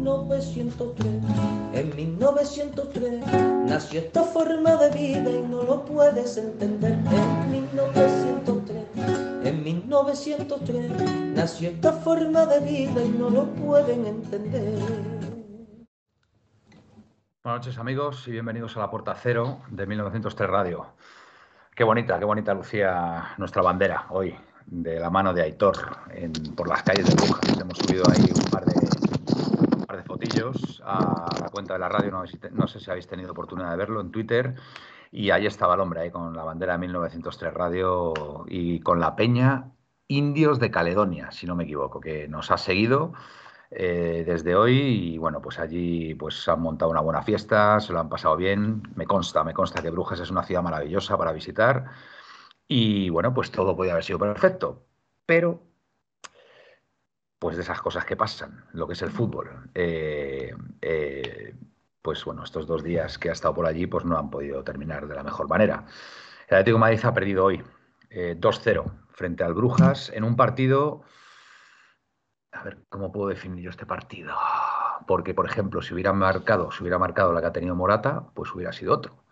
1903. En 1903 nació esta forma de vida y no lo puedes entender. En 1903, en 1903 nació esta forma de vida y no lo pueden entender. Buenas noches amigos y bienvenidos a la Puerta Cero de 1903 Radio. Qué bonita, qué bonita lucía nuestra bandera hoy, de la mano de Aitor, en, por las calles de Brujas. Hemos subido ahí un par de, a la cuenta de la radio, no, sé si habéis tenido oportunidad de verlo en Twitter. Y ahí estaba el hombre, ahí con la bandera de 1903 Radio y con la peña Indios de Caledonia, si no me equivoco, que nos ha seguido eh, desde hoy y bueno, pues allí pues han montado una buena fiesta, se lo han pasado bien, me consta, me consta que Brujas es una ciudad maravillosa para visitar y bueno, pues todo podía haber sido perfecto, pero pues de esas cosas que pasan, lo que es el fútbol. Eh, eh, pues bueno, estos dos días que ha estado por allí pues no han podido terminar de la mejor manera. El Atlético de Madrid ha perdido hoy 2-0 frente al Brujas en un partido a ver, ¿cómo puedo definir yo este partido? Porque, por ejemplo, si hubiera marcado, si hubiera marcado la que ha tenido Morata, pues hubiera sido otro.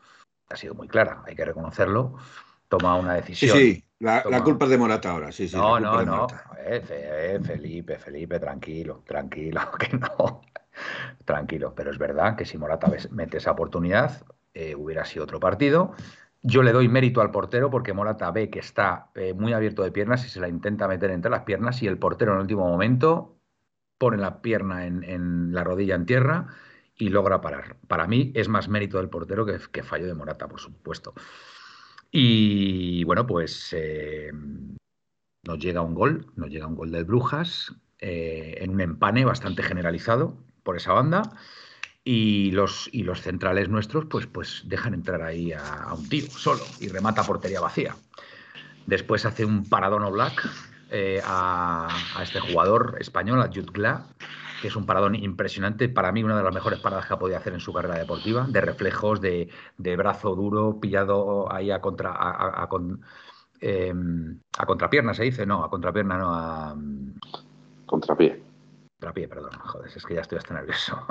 Ha sido muy clara, hay que reconocerlo. Toma una decisión. Sí, sí, la, la culpa es de Morata ahora, sí, sí. No, no, no. Eh, eh, Felipe, Felipe, tranquilo, tranquilo, que no. tranquilo, pero es verdad que si Morata mete esa oportunidad, eh, hubiera sido otro partido. Yo le doy mérito al portero porque Morata ve que está muy abierto de piernas y se la intenta meter entre las piernas y el portero en el último momento pone la pierna en, la rodilla en tierra y logra parar. Para mí es más mérito del portero que, que fallo de Morata, por supuesto. Y bueno, pues eh, nos llega un gol, nos llega un gol del Brujas eh, en un empane bastante generalizado por esa banda y los, y los centrales nuestros pues, pues dejan entrar ahí a, un tío solo y remata portería vacía. Después hace un paradón Black eh, a, este jugador español, a Jude que es un paradón impresionante. Para mí, una de las mejores paradas que ha podido hacer en su carrera deportiva, de reflejos, de, brazo duro, pillado ahí a contra. A, a, em, a contrapierna se dice, no, a contrapierna no, a. Contrapié. Contrapié, perdón, joder, es que ya estoy hasta nervioso.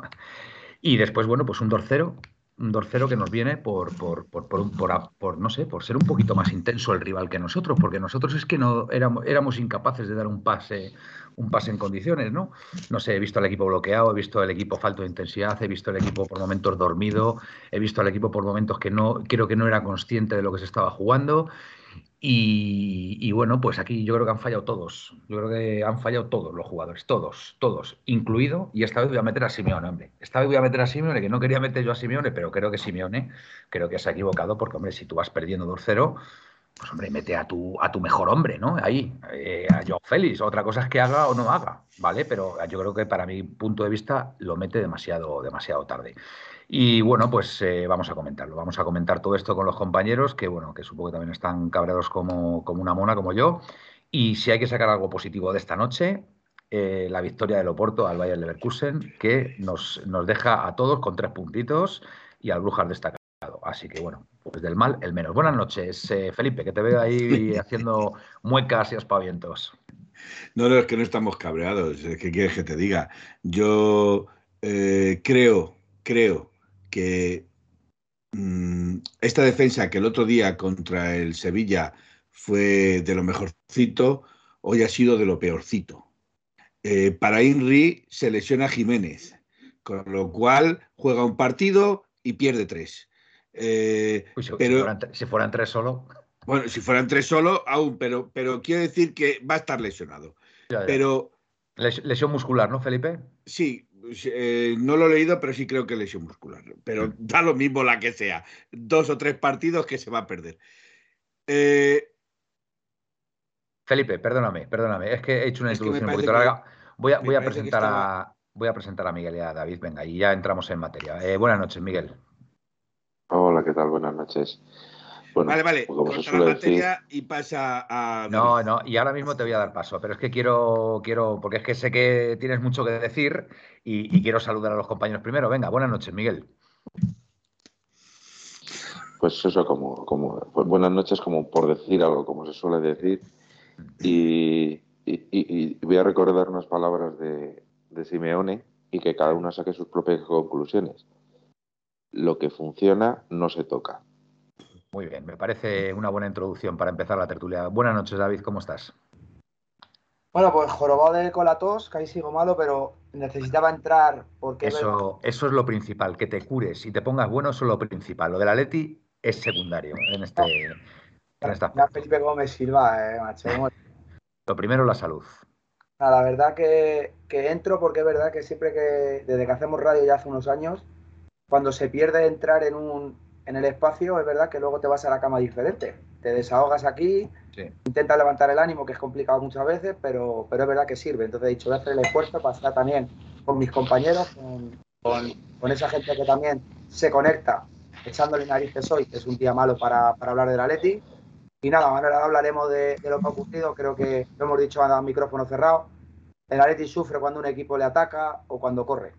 Y después, bueno, pues un dorcero, un dorcero que nos viene por, por, por, por, no sé, por ser un poquito más intenso el rival que nosotros, porque nosotros es que no éramos, éramos incapaces de dar un pase, un pase en condiciones, ¿no? No sé, he visto al equipo bloqueado, he visto al equipo falto de intensidad, he visto al equipo por momentos dormido, he visto al equipo por momentos que no, creo que no era consciente de lo que se estaba jugando y, bueno, pues aquí yo creo que han fallado todos. Yo creo que han fallado todos los jugadores, todos, todos, incluido. Y esta vez voy a meter a Simeone, hombre. Esta vez voy a meter a Simeone, que no quería meter yo a Simeone, pero creo que Simeone, creo que se ha equivocado, porque, hombre, si tú vas perdiendo 2-0, pues, hombre, mete a tu, a tu mejor hombre, ¿no? Ahí, eh, a Joao Félix. Otra cosa es que haga o no haga, ¿vale? Pero yo creo que para mi punto de vista lo mete demasiado, demasiado tarde. Y bueno, pues eh, vamos a comentarlo. Vamos a comentar todo esto con los compañeros, que bueno, que supongo que también están cabreados como, como una mona, como yo. Y si hay que sacar algo positivo de esta noche, eh, la victoria del Oporto al Bayern Leverkusen, que nos, nos deja a todos con tres puntitos y al Brujas destacado. Así que bueno, pues del mal el menos. Buenas noches, eh, Felipe, que te veo ahí haciendo muecas y aspavientos. No, no, es que no estamos cabreados. ¿Qué quieres que te diga? Yo creo, creo que mm, esta defensa que el otro día contra el Sevilla fue de lo mejorcito, hoy ha sido de lo peorcito. Eh, para Inri se lesiona Jiménez, con lo cual juega un partido y pierde tres. Eh, si, pero, fueran, si, fueran, tres solo. Bueno, si fueran tres solo, aún, pero, pero quiero decir que va a estar lesionado. Pero. Lesión muscular, ¿no, Felipe? Sí, eh, no lo he leído, pero sí creo que lesión muscular. Pero da lo mismo la que sea. Dos o tres partidos que se va a perder. Eh, Felipe, perdóname, perdóname. Es que he hecho una introducción un poquito larga. Voy a, voy a presentar a. voy a presentar a Miguel y a David. Venga, y ya entramos en materia. Eh, buenas noches, Miguel. Hola, ¿qué tal? Buenas noches. vale, vale, como la materia y pasa a... No, no, y ahora mismo te voy a dar paso, pero es que quiero, quiero, porque es que sé que tienes mucho que decir y, quiero saludar a los compañeros primero. Venga, buenas noches, Miguel. Pues eso, como, como pues buenas noches, como por decir algo, como se suele decir. Y, voy a recordar unas palabras de, de Simeone y que cada uno saque sus propias conclusiones. Lo que funciona no se toca. Muy bien, me parece una buena introducción para empezar la tertulia. Buenas noches, David, ¿cómo estás? Bueno, pues jorobado de colatos, que ahí sigo malo, pero necesitaba entrar porque... Eso, eso es lo principal, que te cures y te pongas bueno, eso es lo principal. Lo de la Leti es secundario en este... En Felipe Gómez Silva, eh, macho. lo primero, la salud. La verdad que, que entro porque es verdad que siempre que, desde que hacemos radio ya hace unos años, cuando se pierde entrar en, un, en el espacio, es verdad que luego te vas a la cama diferente. Te desahogas aquí, intentas levantar el ánimo, que es complicado muchas veces, pero, pero es verdad que sirve. Entonces he dicho, voy a hacer el esfuerzo para estar también con mis compañeros, con, con, esa gente que también se conecta echándole narices hoy, que es un día malo para, para hablar de la Leti. Y nada, ahora hablaremos de, de, lo que ha ocurrido. Creo que lo hemos dicho a micrófono cerrado. El Atleti sufre cuando un equipo le ataca o cuando corre.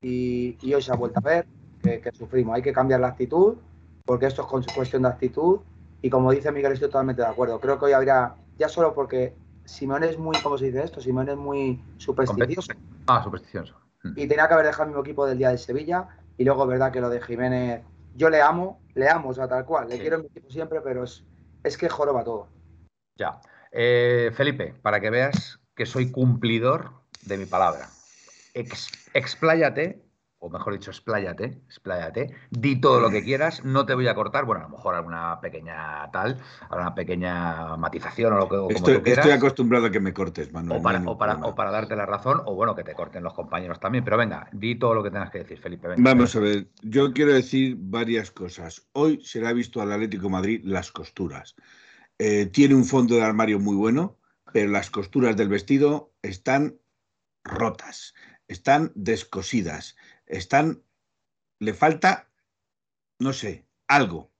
Y, y hoy se ha vuelto a ver que, sufrimos. Hay que cambiar la actitud, porque esto es cuestión de actitud. Y como dice Miguel, estoy totalmente de acuerdo. Creo que hoy habría, ya solo porque Simón es muy, ¿cómo se dice esto? Simón es muy supersticioso. Ah, supersticioso. Mm. Y tenía que haber dejado el mismo equipo del día de Sevilla. Y luego, verdad que lo de Jiménez, yo le amo, le amo, o sea, tal cual. Le quiero en mi equipo siempre, pero es, es que joroba todo. Ya. Eh, Felipe, para que veas que soy cumplidor de mi palabra. expláyate o mejor dicho, expláyate, expláyate, di todo lo que quieras, no te voy a cortar, bueno, a lo mejor alguna pequeña tal, alguna pequeña matización o lo que como estoy, Estoy acostumbrado a que me cortes, Manuel. O para, darte la razón, o bueno, que te corten los compañeros también, pero venga, di todo lo que tengas que decir, Felipe. Vamos a ver, yo quiero decir varias cosas. Hoy se le ha visto al Atlético Madrid las costuras. Eh, tiene un fondo de armario muy bueno, pero las costuras del vestido están rotas, están descosidas están, le falta, no sé, algo.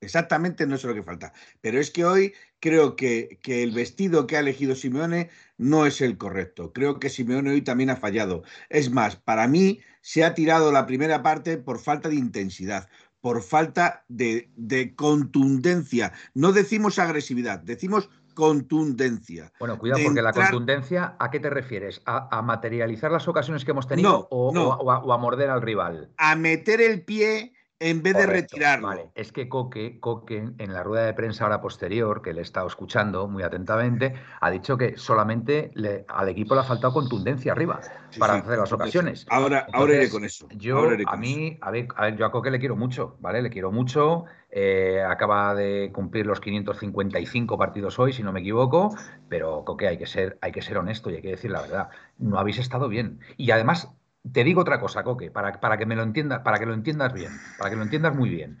Exactamente no sé lo que falta. Pero es que hoy creo que, que, el vestido que ha elegido Simeone no es el correcto. Creo que Simeone hoy también ha fallado. Es más, para mí se ha tirado la primera parte por falta de intensidad, por falta de, de contundencia. No decimos agresividad, decimos contundencia. Bueno, cuidado, porque la contundencia, ¿a qué te refieres? ¿A, materializar las ocasiones que hemos tenido o, a, morder al rival? A meter el pie en vez de retirarlo. Vale, es que Coque, Coque, en la rueda de prensa ahora posterior, que le he estado escuchando muy atentamente, ha dicho que solamente al equipo le ha faltado contundencia arriba para hacer las ocasiones. Ahora, ahora iré con eso. Yo, a mí, a ver, a ver, yo a Coque le quiero mucho, ¿vale? Le quiero mucho. Eh, acaba de cumplir los 555 partidos hoy, si no me equivoco, pero que hay que ser, hay que ser honesto y hay que decir la verdad. No habéis estado bien. Y además, te digo otra cosa, Coque, para, para que me lo entiendas, para que lo entiendas bien, para que lo entiendas muy bien.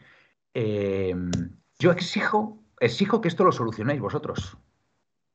Eh, yo exijo, exijo que esto lo solucionéis vosotros.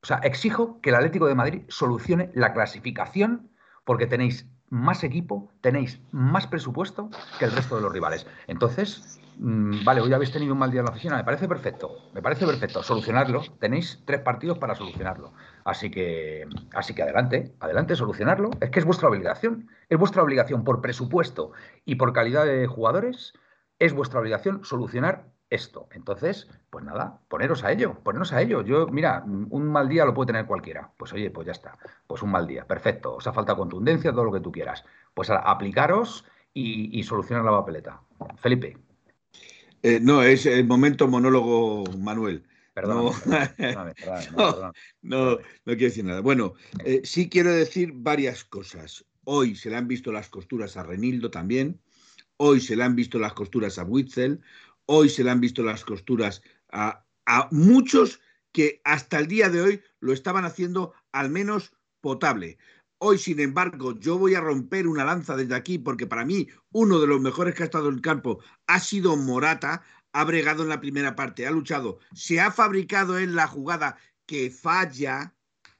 O sea, exijo que el Atlético de Madrid solucione la clasificación porque tenéis más equipo, tenéis más presupuesto que el resto de los rivales. Entonces, Mm, vale, hoy habéis tenido un mal día en la oficina, me parece perfecto, me parece perfecto, solucionarlo, tenéis tres partidos para solucionarlo, así que, así que adelante, adelante, solucionarlo, es que es vuestra obligación, es vuestra obligación por presupuesto y por calidad de jugadores, es vuestra obligación solucionar esto. Entonces, pues nada, poneros a ello, poneros a ello. Yo, mira, un mal día lo puede tener cualquiera. Pues oye, pues ya está. Pues un mal día, perfecto. Os ha falta contundencia, todo lo que tú quieras. Pues aplicaros y, y solucionar la papeleta. Felipe. Eh, no, es el momento monólogo, Manuel. Perdón. No, no, quiero decir nada. Bueno, eh, sí quiero decir varias cosas. Hoy se le han visto las costuras a Renildo también. Hoy se le han visto las costuras a Witzel. Hoy se le han visto las costuras a, muchos que hasta el día de hoy lo estaban haciendo al menos potable. Hoy, sin embargo, yo voy a romper una lanza desde aquí porque para mí uno de los mejores que ha estado en el campo ha sido Morata, ha bregado en la primera parte, ha luchado, se ha fabricado en la jugada que falla,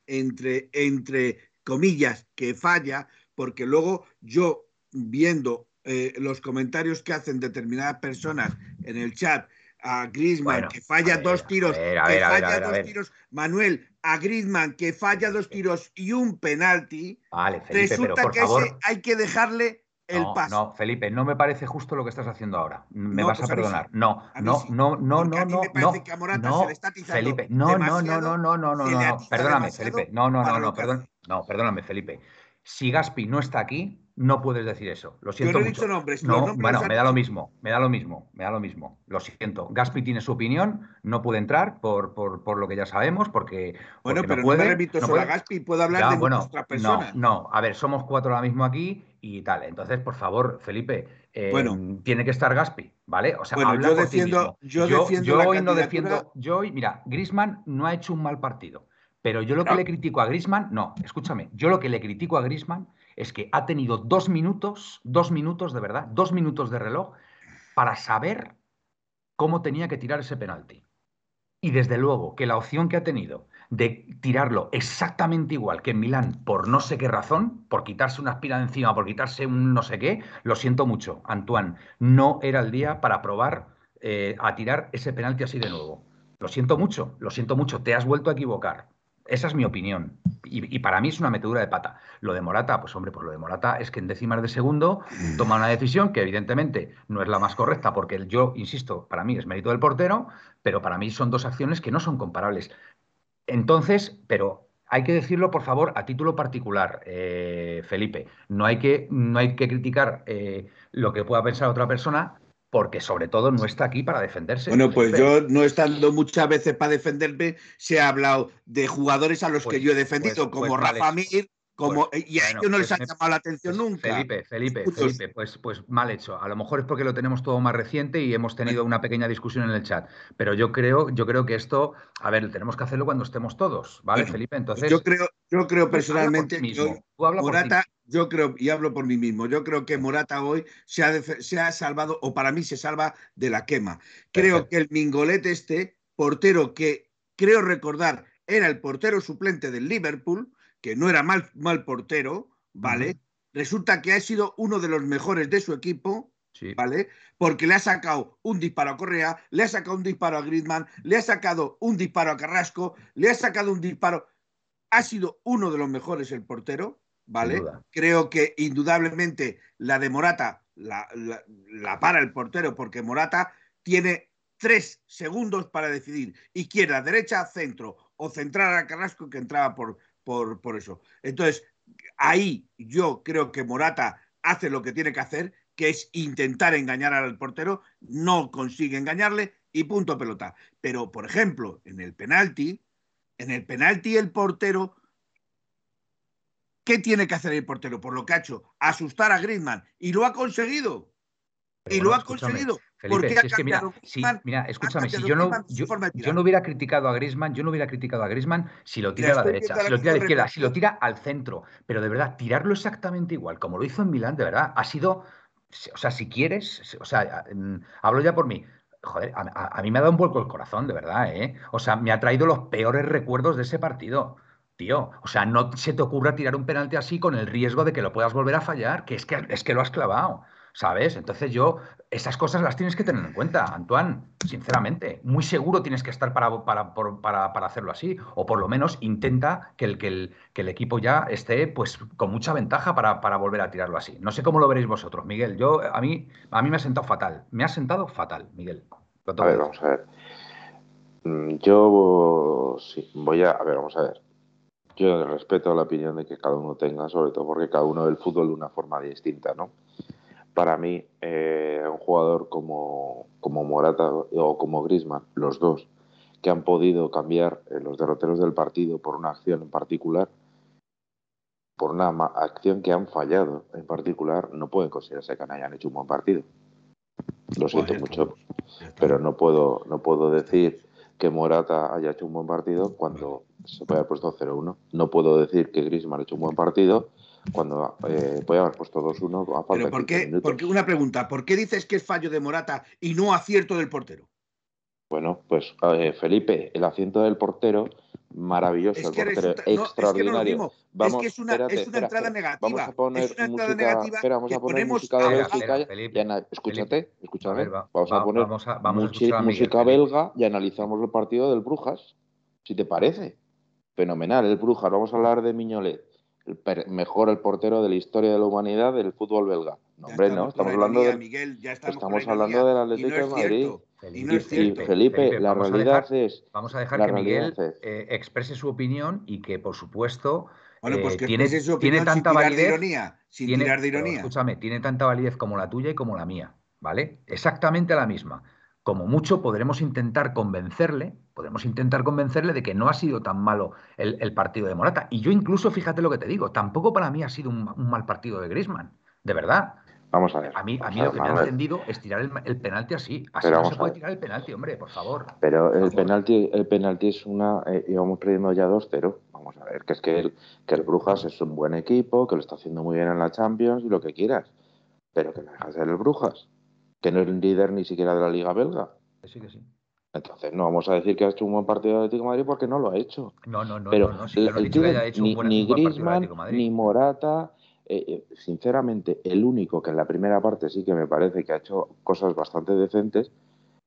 entre, entre comillas, que falla, porque luego yo viendo eh, los comentarios que hacen determinadas personas en el chat a Griezmann que falla dos tiros, que falla dos tiros, Manuel, a Griezmann que falla dos tiros y un penalti, vale, Felipe, resulta pero por que favor, hay que dejarle el no, paso. No, Felipe, no me parece justo lo que estás haciendo ahora. Me No, vas pues a perdonar. sí. No, A no, sí. no, no, no, a mí no, me parece no, que a Morata no, se le está atizando Felipe, no, no, no, no, no, no, no, no, perdóname, Felipe, no, no, no, no, perdón, no, perdóname, Felipe. Si Gaspi no está aquí, no puedes decir eso. Lo Yo siento no he mucho. dicho nombres, No, nombres bueno, me da lo mismo, me da lo mismo, me da lo mismo. Lo siento. Gaspi tiene su opinión, no puede entrar por, por, por lo que ya sabemos, porque, Bueno, porque pero no puede. no me remito no solo puede. a Gaspi, puedo hablar Ya, de bueno, otras no, personas. no. A ver, somos cuatro ahora mismo aquí y tal. Entonces, por favor, Felipe, eh, Bueno. tiene que estar Gaspi, ¿vale? O sea, Bueno, habla yo por ti defiendo- mismo. yo yo defiendo yo la hoy no defiendo. Yo hoy, mira, Grisman no ha hecho un mal partido. Pero yo lo que No. le critico a Grisman, no, escúchame, yo lo que le critico a Grisman es que ha tenido dos minutos, dos minutos de verdad, dos minutos de reloj para saber cómo tenía que tirar ese penalti. Y desde luego que la opción que ha tenido de tirarlo exactamente igual que en Milán, por no sé qué razón, por quitarse una espina de encima, por quitarse un no sé qué, lo siento mucho, Antoine, no era el día para probar eh, a tirar ese penalti así de nuevo. Lo siento mucho, lo siento mucho, te has vuelto a equivocar. Esa es mi opinión. Y, para mí es una metedura de pata. Lo de Morata, pues hombre, pues lo de Morata es que en décimas de segundo toma una decisión que evidentemente no es la más correcta, porque yo, insisto, para mí es mérito del portero, pero para mí son dos acciones que no son comparables. Entonces, pero hay que decirlo, por favor, a título particular, eh, Felipe. No hay que, no hay que criticar eh, lo que pueda pensar otra persona, porque sobre todo no está aquí para defenderse. Bueno, pues yo no estando muchas veces para defenderme, se ha hablado de jugadores a los Pues- que yo he defendido, pues- pues como vale. Rafa Mir, como Pues, y a bueno, ellos no les pues ha me- llamado la atención Pues, nunca. Felipe, Felipe. Felipe, pues, pues mal hecho. A lo mejor es porque lo tenemos todo más reciente y hemos tenido una pequeña discusión en el chat. Pero yo creo, yo creo que esto, a ver, tenemos que hacerlo cuando estemos todos, ¿vale, Bueno, Felipe? Entonces, yo creo, yo creo personalmente que Morata, yo creo, y hablo por mí mismo, yo creo que Morata hoy se ha, se ha salvado, o para mí se salva de la quema. Creo Perfecto. que el Mingolet este, portero que creo recordar era el portero suplente del Liverpool, que no era mal, mal portero, ¿vale? Resulta que ha sido uno de los mejores de su equipo, Sí. ¿vale? Porque le ha sacado un disparo a Correa, le ha sacado un disparo a Griezmann, le ha sacado un disparo a Carrasco, le ha sacado un disparo. Ha sido uno de los mejores el portero, ¿vale? Creo que indudablemente la de Morata la, la- la para el portero porque Morata tiene tres segundos para decidir izquierda, derecha, centro o centrar a Carrasco que entraba por, por, por eso. Entonces, ahí yo creo que Morata hace lo que tiene que hacer, que es intentar engañar al portero, no consigue engañarle y punto pelota. Pero, por ejemplo, en el penalti, en el penalti el portero, ¿qué tiene que hacer el portero? Por lo que ha hecho, asustar a Griezmann y lo ha conseguido. Pero y bueno, lo ha escúchame, conseguido. Felipe, si es que mira, si- mira, ha escúchame, si yo no, yo, no hubiera criticado a Griezmann, yo no hubiera criticado a Griezmann si lo tira a la derecha, si lo tira a la izquierda, si lo tira al centro, pero de verdad, tirarlo exactamente igual, como lo hizo en Milán, de verdad, ha sido, o sea, si quieres, o sea, mm, hablo ya por mí. Joder, a mí me ha dado un vuelco el corazón, de verdad, ¿eh? O sea, me ha traído los peores recuerdos de ese partido. Tío, o sea, no se te ocurra tirar un penalti así con el riesgo de que lo puedas volver a fallar, que es que, es que lo has clavado, ¿sabes? Entonces yo, esas cosas las tienes que tener en cuenta, Antoine, sinceramente. Muy seguro tienes que estar para, para, para- para hacerlo así, o por lo menos intenta que el, que el, que el equipo ya esté pues con mucha ventaja para, para volver a tirarlo así. No sé cómo lo veréis vosotros, Miguel. Yo, a mí, a mí me ha sentado fatal, me ha sentado fatal, Miguel. A ver, vamos a ver. Mm, Yo sí, voy a. A ver, vamos a ver. Yo respeto la opinión de que cada uno tenga, sobre todo porque cada uno ve el fútbol de una forma distinta, ¿no? Para mí, eh, un jugador como, como Morata o como Griezmann, los dos, que han podido cambiar eh, los derroteros del partido por una acción en particular, por una acción que han fallado en particular, no pueden considerarse que no hayan hecho un buen partido. Lo siento Pues, mucho, pero no puedo, no puedo decir que Morata haya hecho un buen partido cuando se puede haber puesto 0-1. No puedo decir que Griezmann ha hecho un buen partido cuando eh, puede haber puesto 2-1 a falta ¿por 15 qué, minutos. porque una pregunta, ¿por qué dices que es fallo de Morata y no acierto del portero? Bueno, pues eh, Felipe, el asiento del portero maravilloso, Es el que portero resulta- no, es que no extraordinario. Vamos, es que es una, espérate, es una espera, entrada espera. negativa. Vamos a poner es una entrada música, negativa espera, vamos que a poner música de Bélgica. Felipe, escúchate, A escúchame. ver, va- vamos va- a poner vamos a, vamos a muchi- escuchar a Miguel, música belga y analizamos el partido del Brujas, si te parece. Fenomenal, el Brujas. Vamos a hablar de Miñolet, el per- mejor el portero de la historia de la humanidad del fútbol belga. No, hombre, no, estamos la hablando del, Miguel, ya estamos, estamos la hablando del Atlético no de Madrid. Felipe, Y no es y. Felipe, Felipe, la vamos a realidad dejar- es Vamos a dejar que Miguel eh, exprese su opinión y que, por supuesto, Bueno, pues eh, que tiene, su tiene opinión sin tanta tirar de validez. ironía. Sin tiene- tirar de pero ironía. escúchame, tiene tanta validez como la tuya y como la mía, ¿vale? Exactamente la misma. Como mucho podremos intentar convencerle, podemos intentar convencerle de que no ha sido tan malo el, el partido de Morata. Y yo incluso, fíjate lo que te digo, tampoco para mí ha sido un, un mal partido de Griezmann, de verdad. Vamos a ver. A mí, a vamos mí a lo que me ha Manuel. encendido es tirar el, el penalti así. Así Pero no se puede tirar el penalti, hombre, por favor. Pero el favor. penalti, el penalti es una. eh, íbamos perdiendo ya 2-0. Vamos a ver, que es que el, que el Brujas es un buen equipo, que lo está haciendo muy bien en la Champions y lo que quieras. Pero que no deja de ser el Brujas, que no es el líder ni siquiera de la Liga Belga. Sí, que sí. Entonces, no vamos a decir que ha hecho un buen partido de Atlético de Madrid porque no lo ha hecho. No, no, no, Pero no, no, el tío, hecho ni, un buen, ni el Griezmann, Atlético de Madrid. ni Morata, eh, eh, sinceramente, el único que en la primera parte sí que me parece que ha hecho cosas bastante decentes,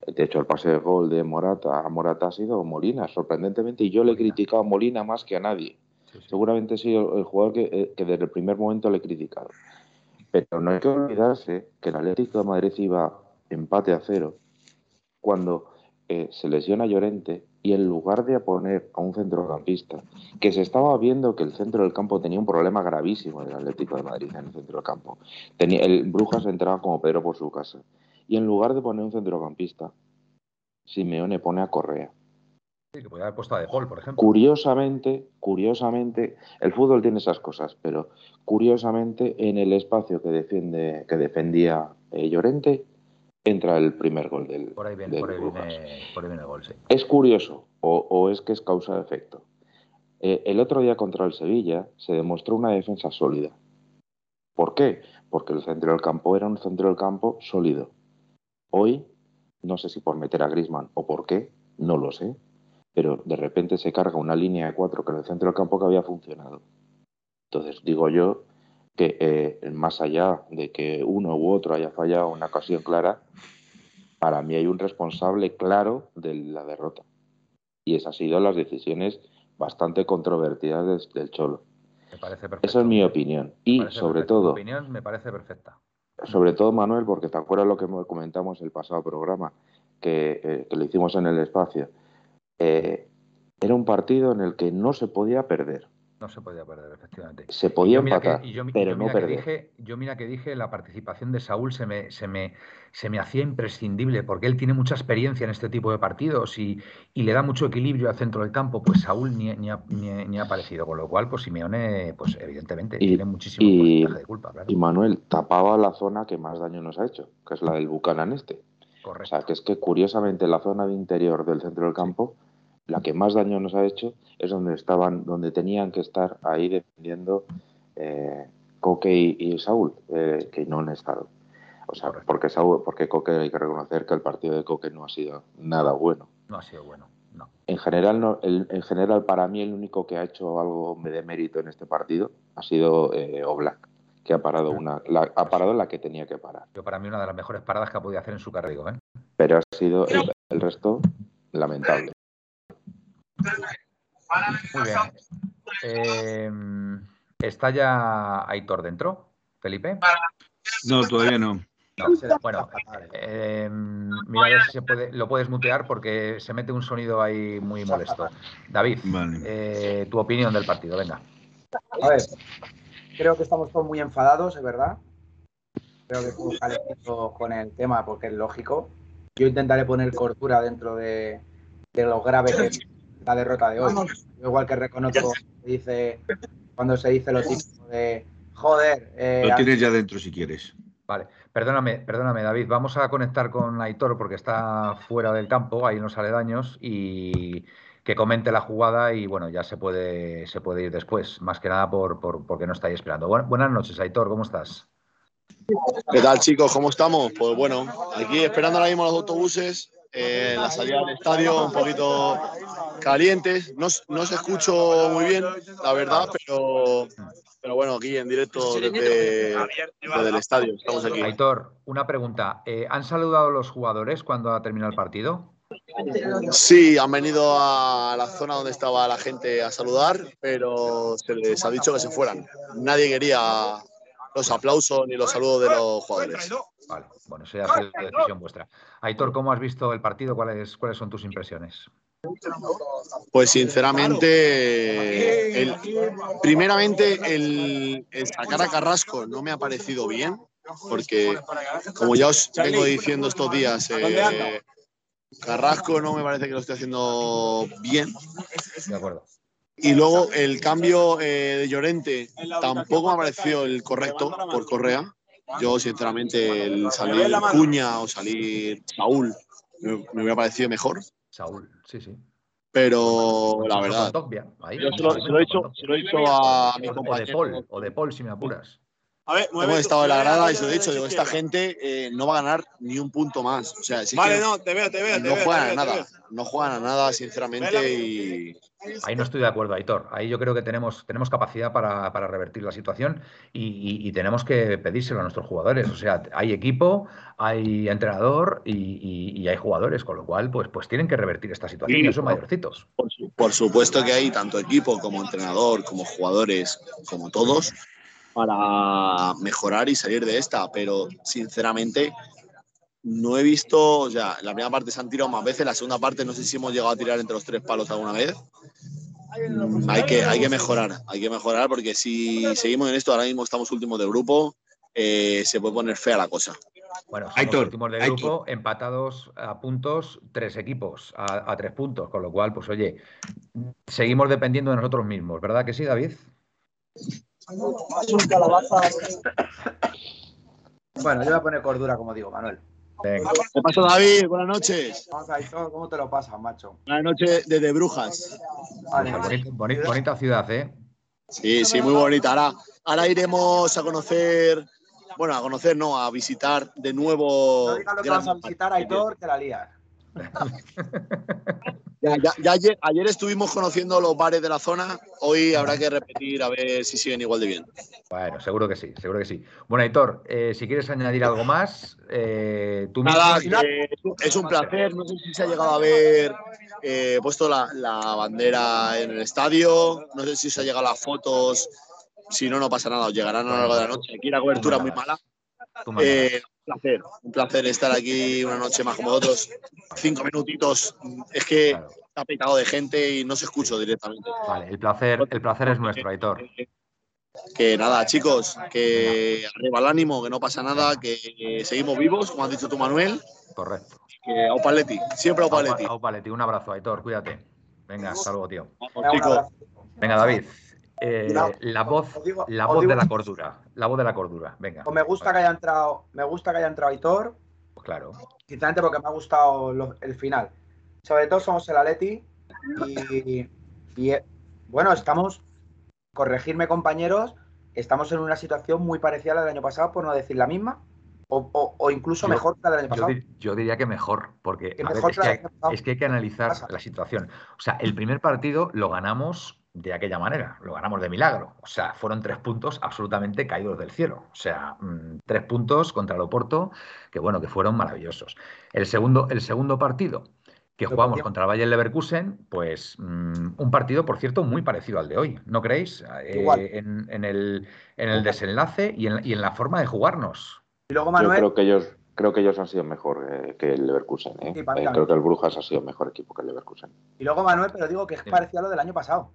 de hecho el pase de gol de Morata a Morata ha sido Molina, sorprendentemente, y yo le he criticado a Molina más que a nadie. Sí, sí. Seguramente he sido el jugador que, eh, que desde el primer momento le he criticado. Pero no hay que olvidarse que el Atlético de Madrid iba empate a cero cuando eh, se lesiona Llorente y en lugar de poner a un centrocampista, que se estaba viendo que el centro del campo tenía un problema gravísimo del Atlético de Madrid en el centro del campo. Tenía, el Brujas entraba como Pedro por su casa. Y en lugar de poner un centrocampista, Simeone pone a Correa. Sí, que podía haber puesto a De Paul, por ejemplo. Curiosamente, curiosamente, el fútbol tiene esas cosas, pero curiosamente en el espacio que defiende, que defendía eh, Llorente, entra el primer gol del, Por ahí viene, por ahí viene, por ahí viene el gol, sí. Es curioso, o, o es que es causa-efecto. Eh, el otro día contra el Sevilla se demostró una defensa sólida. ¿Por qué? Porque el centro del campo era un centro del campo sólido. Hoy, no sé si por meter a Grisman o por qué, no lo sé, pero de repente se carga una línea de cuatro que en el centro del campo que había funcionado. Entonces, digo yo que eh, más allá de que uno u otro haya fallado una ocasión clara, para mí hay un responsable claro de la derrota. Y esas han sido las decisiones bastante controvertidas del, Cholo. Me parece perfecto. Esa es mi opinión. Y sobre perfecto. Todo, opinión me parece perfecta. sobre todo Manuel, porque te acuerdas lo que comentamos el pasado programa, que, eh, que lo hicimos en el espacio. Eh, era un partido en el que no se podía perder. No se podía perder, efectivamente. Se podía que- empatar, y yo pero yo no que perder. dije, yo mira que dije, la participación de Saúl se me, se me, se me hacía imprescindible, porque él tiene mucha experiencia en este tipo de partidos y, y le da mucho equilibrio al centro del campo, pues Saúl ni, ni ha, ni- ni ha aparecido, con lo cual, pues Simeone, pues evidentemente, Y- tiene muchísimo y- porcentaje de culpa, claro. Y Manuel tapaba la zona que más daño nos ha hecho, que es la del Bucanan este. O Correcto. sea, que es que curiosamente la zona de interior del centro del campo, la que más daño nos ha hecho es donde estaban, donde tenían que estar ahí defendiendo eh, Coque y, y Saúl, eh, que no han estado. O sea, Correcto. porque Saúl, porque Coque hay que reconocer que el partido de Coque no ha sido nada bueno. No ha sido bueno, no. En general, no, el- en general para mí el único que ha hecho algo de mérito en este partido ha sido eh, Oblak, que ha parado una, la- ha parado la que tenía que parar. Yo para mí una de las mejores paradas que ha podido hacer en su carrera, ¿eh? Pero ha sido el, el resto lamentable. Muy bien. Eh, ¿Está ya Aitor dentro, Felipe? No, todavía no. Bueno, eh, mira a ver si se puede, lo puedes mutear porque se mete un sonido ahí muy molesto. David, Vale. eh, tu opinión del partido, venga. A ver, creo que estamos todos muy enfadados, es verdad. Creo que estamos calentitos con el tema porque es lógico. Yo intentaré poner cordura dentro de, de lo grave que es la derrota de hoy. Yo igual que reconozco dice, cuando se dice lo típico de joder, eh, Lo tienes ya dentro si quieres. Vale, perdóname, perdóname, David. Vamos a conectar con Aitor porque está fuera del campo, ahí en los aledaños, y que comente la jugada y bueno, ya se puede, se puede ir después, más que nada por, por- porque no está ahí esperando. Buen- buenas noches, Aitor, ¿cómo estás? ¿Qué tal, chicos? ¿Cómo estamos? Pues bueno, aquí esperando ahora mismo los autobuses eh, la salida del estadio un poquito caliente. No, no se escucho muy bien, la verdad, pero, pero bueno, aquí en directo desde, desde el estadio. Estamos aquí. Aitor, una pregunta. Eh, ¿Han saludado los jugadores cuando ha terminado el partido? Sí, han venido a la zona donde estaba la gente a saludar, pero se les ha dicho que se fueran. Nadie quería los aplausos ni los saludos de los jugadores. Vale, bueno, esa ha sido decisión vuestra. Aitor, ¿cómo has visto el partido? ¿Cuáles, cuáles son tus impresiones? Pues sinceramente, el, primeramente el, el sacar a Carrasco no me ha parecido bien, porque como ya os vengo diciendo estos días, eh, Carrasco no me parece que lo esté haciendo bien. De acuerdo. Y luego el cambio eh, de Llorente tampoco me ha parecido el correcto por Correa. Yo, sinceramente, el salir Cuña o salir Saúl me, me hubiera parecido mejor. Saúl, sí, sí. Pero la verdad, yo se lo, he dicho, a mi O de compañero. Paul, o de Paul, si me apuras. A ver, mueve Hemos estado en la grada y se lo he dicho, digo, esta gente eh, no va a ganar ni un punto más. O sea, Vale, que no, te veo, te veo, te no veo. juegan a nada. No juegan a nada, sinceramente, y Ahí no estoy de acuerdo, Aitor. Ahí yo creo que tenemos, tenemos capacidad para, para revertir la situación y, y- y tenemos que pedírselo a nuestros jugadores. O sea, hay equipo, hay entrenador y, y- y hay jugadores, con lo cual, pues, pues tienen que revertir esta situación. Sí, ya son mayorcitos. por, su- por supuesto que hay tanto equipo como entrenador, como jugadores, como todos, para mejorar y salir de esta. Pero, sinceramente, no he visto, o sea, la primera parte se han tirado más veces, la segunda parte no sé si hemos llegado a tirar entre los tres palos alguna vez. Mm, Hay que, hay que mejorar, hay que mejorar porque si seguimos en esto, ahora mismo estamos últimos del grupo, eh, se puede poner fea la cosa. Bueno, somos Aitor, últimos de Aitor. grupo, empatados a puntos, tres equipos a, a tres puntos. Con lo cual, pues oye, seguimos dependiendo de nosotros mismos, ¿verdad que sí, David? Bueno, yo voy a poner cordura, como digo, Manuel. Venga. ¿Qué pasó, David? Buenas noches. Vamos ¿cómo te lo pasas, macho? Buenas noches desde Brujas. Vale. Bonita, boni- bonita ciudad, ¿eh? Sí, sí, muy bonita. Ahora, ahora iremos a conocer, bueno, a conocer, no, a visitar de nuevo. No digas lo que vas a visitar, Aitor, que la lías. Ya, ya- ya ayer, ayer estuvimos conociendo los bares de la zona, hoy habrá que repetir a ver si siguen igual de bien. Bueno, seguro que sí, seguro que sí. Bueno, Aitor, eh, si quieres añadir algo más, eh, tú mismo. Nada, que es un placer, no sé si se ha llegado a ver eh, puesto la, la bandera en el estadio, no sé si se ha llegado las fotos, si no, no pasa nada, os llegarán a lo largo de la noche. Aquí la cobertura muy mala. Eh, placer, un placer estar aquí una noche más con vosotros. Cinco minutitos. Es que Claro. está petado de gente y no se escucho directamente. Vale, el placer, el placer es nuestro, Aitor. Que nada, chicos, que arriba el ánimo, que no pasa nada, que seguimos vivos, como has dicho tú, Manuel. Correcto. Que Aupa Atleti, siempre Aupa Atleti. Aupa- Aupa Leti, un abrazo, Aitor, cuídate. Venga, hasta luego, tío. Vamos, chicos. Venga, David. Eh, No, la voz, digo- la voz digo- de la cordura. La voz de la cordura. Venga. Pues me gusta que haya entrado, me gusta que haya entrado Aitor, Pues claro. sinceramente porque me ha gustado lo- el final. Sobre todo somos el Atleti y, y, eh, bueno, estamos, corregirme compañeros, estamos en una situación muy parecida a la del año pasado, por no decir la misma, o, o- o incluso Yo- mejor que la del año Yo, pasado. yo diría que mejor, porque Que a ver, mejor es, que hay, es que hay que analizar la situación. O sea, el primer partido lo ganamos de aquella manera, lo ganamos de milagro. O sea, fueron tres puntos absolutamente caídos del cielo. O sea, mm, tres puntos contra el Oporto, que bueno, que fueron maravillosos. El segundo, el segundo partido que Lo jugamos contra el Bayern Leverkusen, pues mm, un partido, por cierto, muy parecido al de hoy, ¿no creéis? Eh, Igual. en, en el, en el desenlace y en, y en la forma de jugarnos. Y luego Yo Manuel, creo que ellos creo que ellos han sido mejor eh, que el Leverkusen. ¿eh? Eh, creo que el Brujas ha sido mejor equipo que el Leverkusen. y luego Manuel, pero digo que es Sí. parecido a lo del año pasado.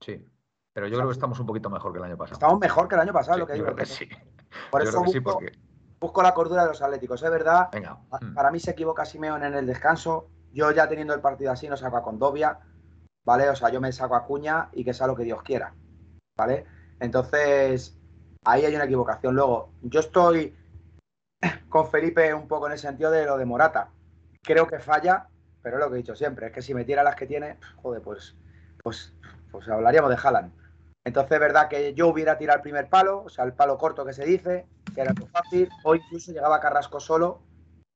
Sí. Pero yo creo que estamos un poquito mejor que el año pasado. Estamos mejor que el año pasado, Sí, lo que yo digo. creo que sí. Por Yo eso creo que sí, busco, porque. busco la cordura de los atléticos. Es verdad, Venga. Mm, Para mí se equivoca Simeone en el descanso. Yo ya teniendo el partido así no saco a Condovia, ¿vale? O sea, yo me saco a Cuña y que sea lo que Dios quiera, ¿vale? Entonces, ahí hay una equivocación. Luego, yo estoy con Felipe un poco en el sentido de lo de Morata. Creo que falla, pero es lo que he dicho siempre, es que si metiera las que tiene, joder, pues, pues, pues hablaríamos de Haaland. Entonces, es verdad que yo hubiera tirado el primer palo, o sea, el palo corto que se dice, que era muy fácil, o incluso llegaba Carrasco solo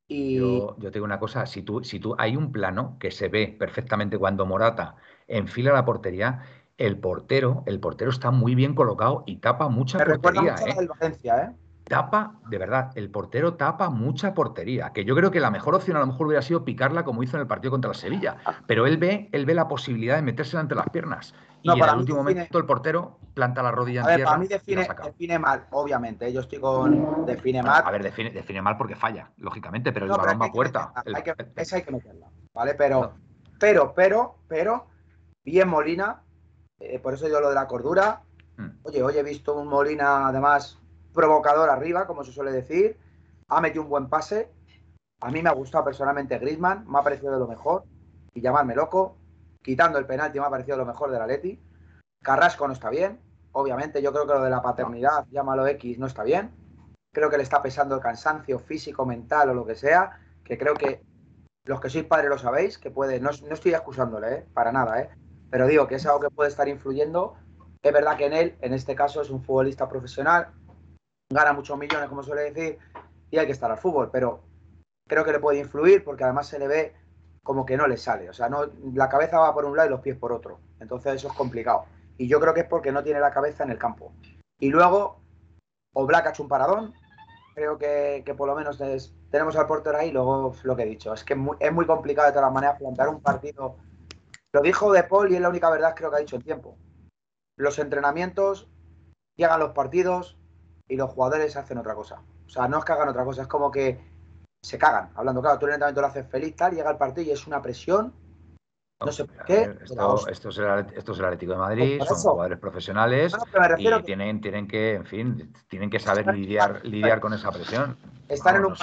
Y Yo, yo te digo una cosa, si tú, si tú hay un plano que se ve perfectamente cuando Morata enfila la portería, el portero, el portero está muy bien colocado y tapa mucha me recuerda a la ¿eh? del Valencia, ¿eh? Tapa, de verdad, el portero tapa mucha portería. Que yo creo que la mejor opción a lo mejor hubiera sido picarla como hizo en el partido contra la Sevilla. Pero él ve, él ve la posibilidad de metérsela entre las piernas. Y en para el último define- momento el portero planta la rodilla A en ver, tierra para mí define, mal, obviamente. Yo estoy con. Define mal. A ver, define, define mal porque falla, lógicamente, pero No, el balón va a puerta. meterla, El- hay que- esa hay que meterla, ¿vale? Pero, No. pero, pero, pero, bien Molina, eh, por eso digo lo de la cordura. Mm. Oye, hoy he visto un Molina, además, provocador arriba, como se suele decir. Ha metido un buen pase. A mí me ha gustado personalmente Griezmann, me ha parecido de lo mejor. Y llamarme loco. Quitando el penalti, me ha parecido lo mejor del Atleti. Carrasco no está bien. Obviamente, yo creo que lo de la paternidad, llámalo X, no está bien. Creo que le está pesando el cansancio físico, mental o lo que sea. Que creo que los que sois padres lo sabéis, que puede, no, no estoy excusándole, ¿eh? para nada, ¿eh? pero digo que es algo que puede estar influyendo. Es verdad que en él, en este caso, es un futbolista profesional, gana muchos millones, como suele decir, y hay que estar al fútbol, pero creo que le puede influir porque además se le ve como que no le sale, o sea, no, la cabeza va por un lado y los pies por otro, entonces eso es complicado. Y yo creo que es porque no tiene la cabeza en el campo. Y luego, Oblak ha hecho un paradón, creo que, por lo menos tenemos al portero ahí, luego lo que he dicho, es que muy, es muy complicado de todas las maneras plantar un partido. Lo dijo De Paul y es la única verdad creo que ha dicho en tiempo. Los entrenamientos, llegan los partidos y los jugadores hacen otra cosa. O sea, no es que hagan otra cosa, es como que se cagan. Hablando claro, tú el entrenamiento lo haces feliz, tal, llega el partido y es una presión. No sé por qué. la Esto, es el, esto es el Atlético de Madrid, son jugadores profesionales No, y que tienen, tienen que, en fin, tienen que saber Están- lidiar, lidiar con esa presión. están en un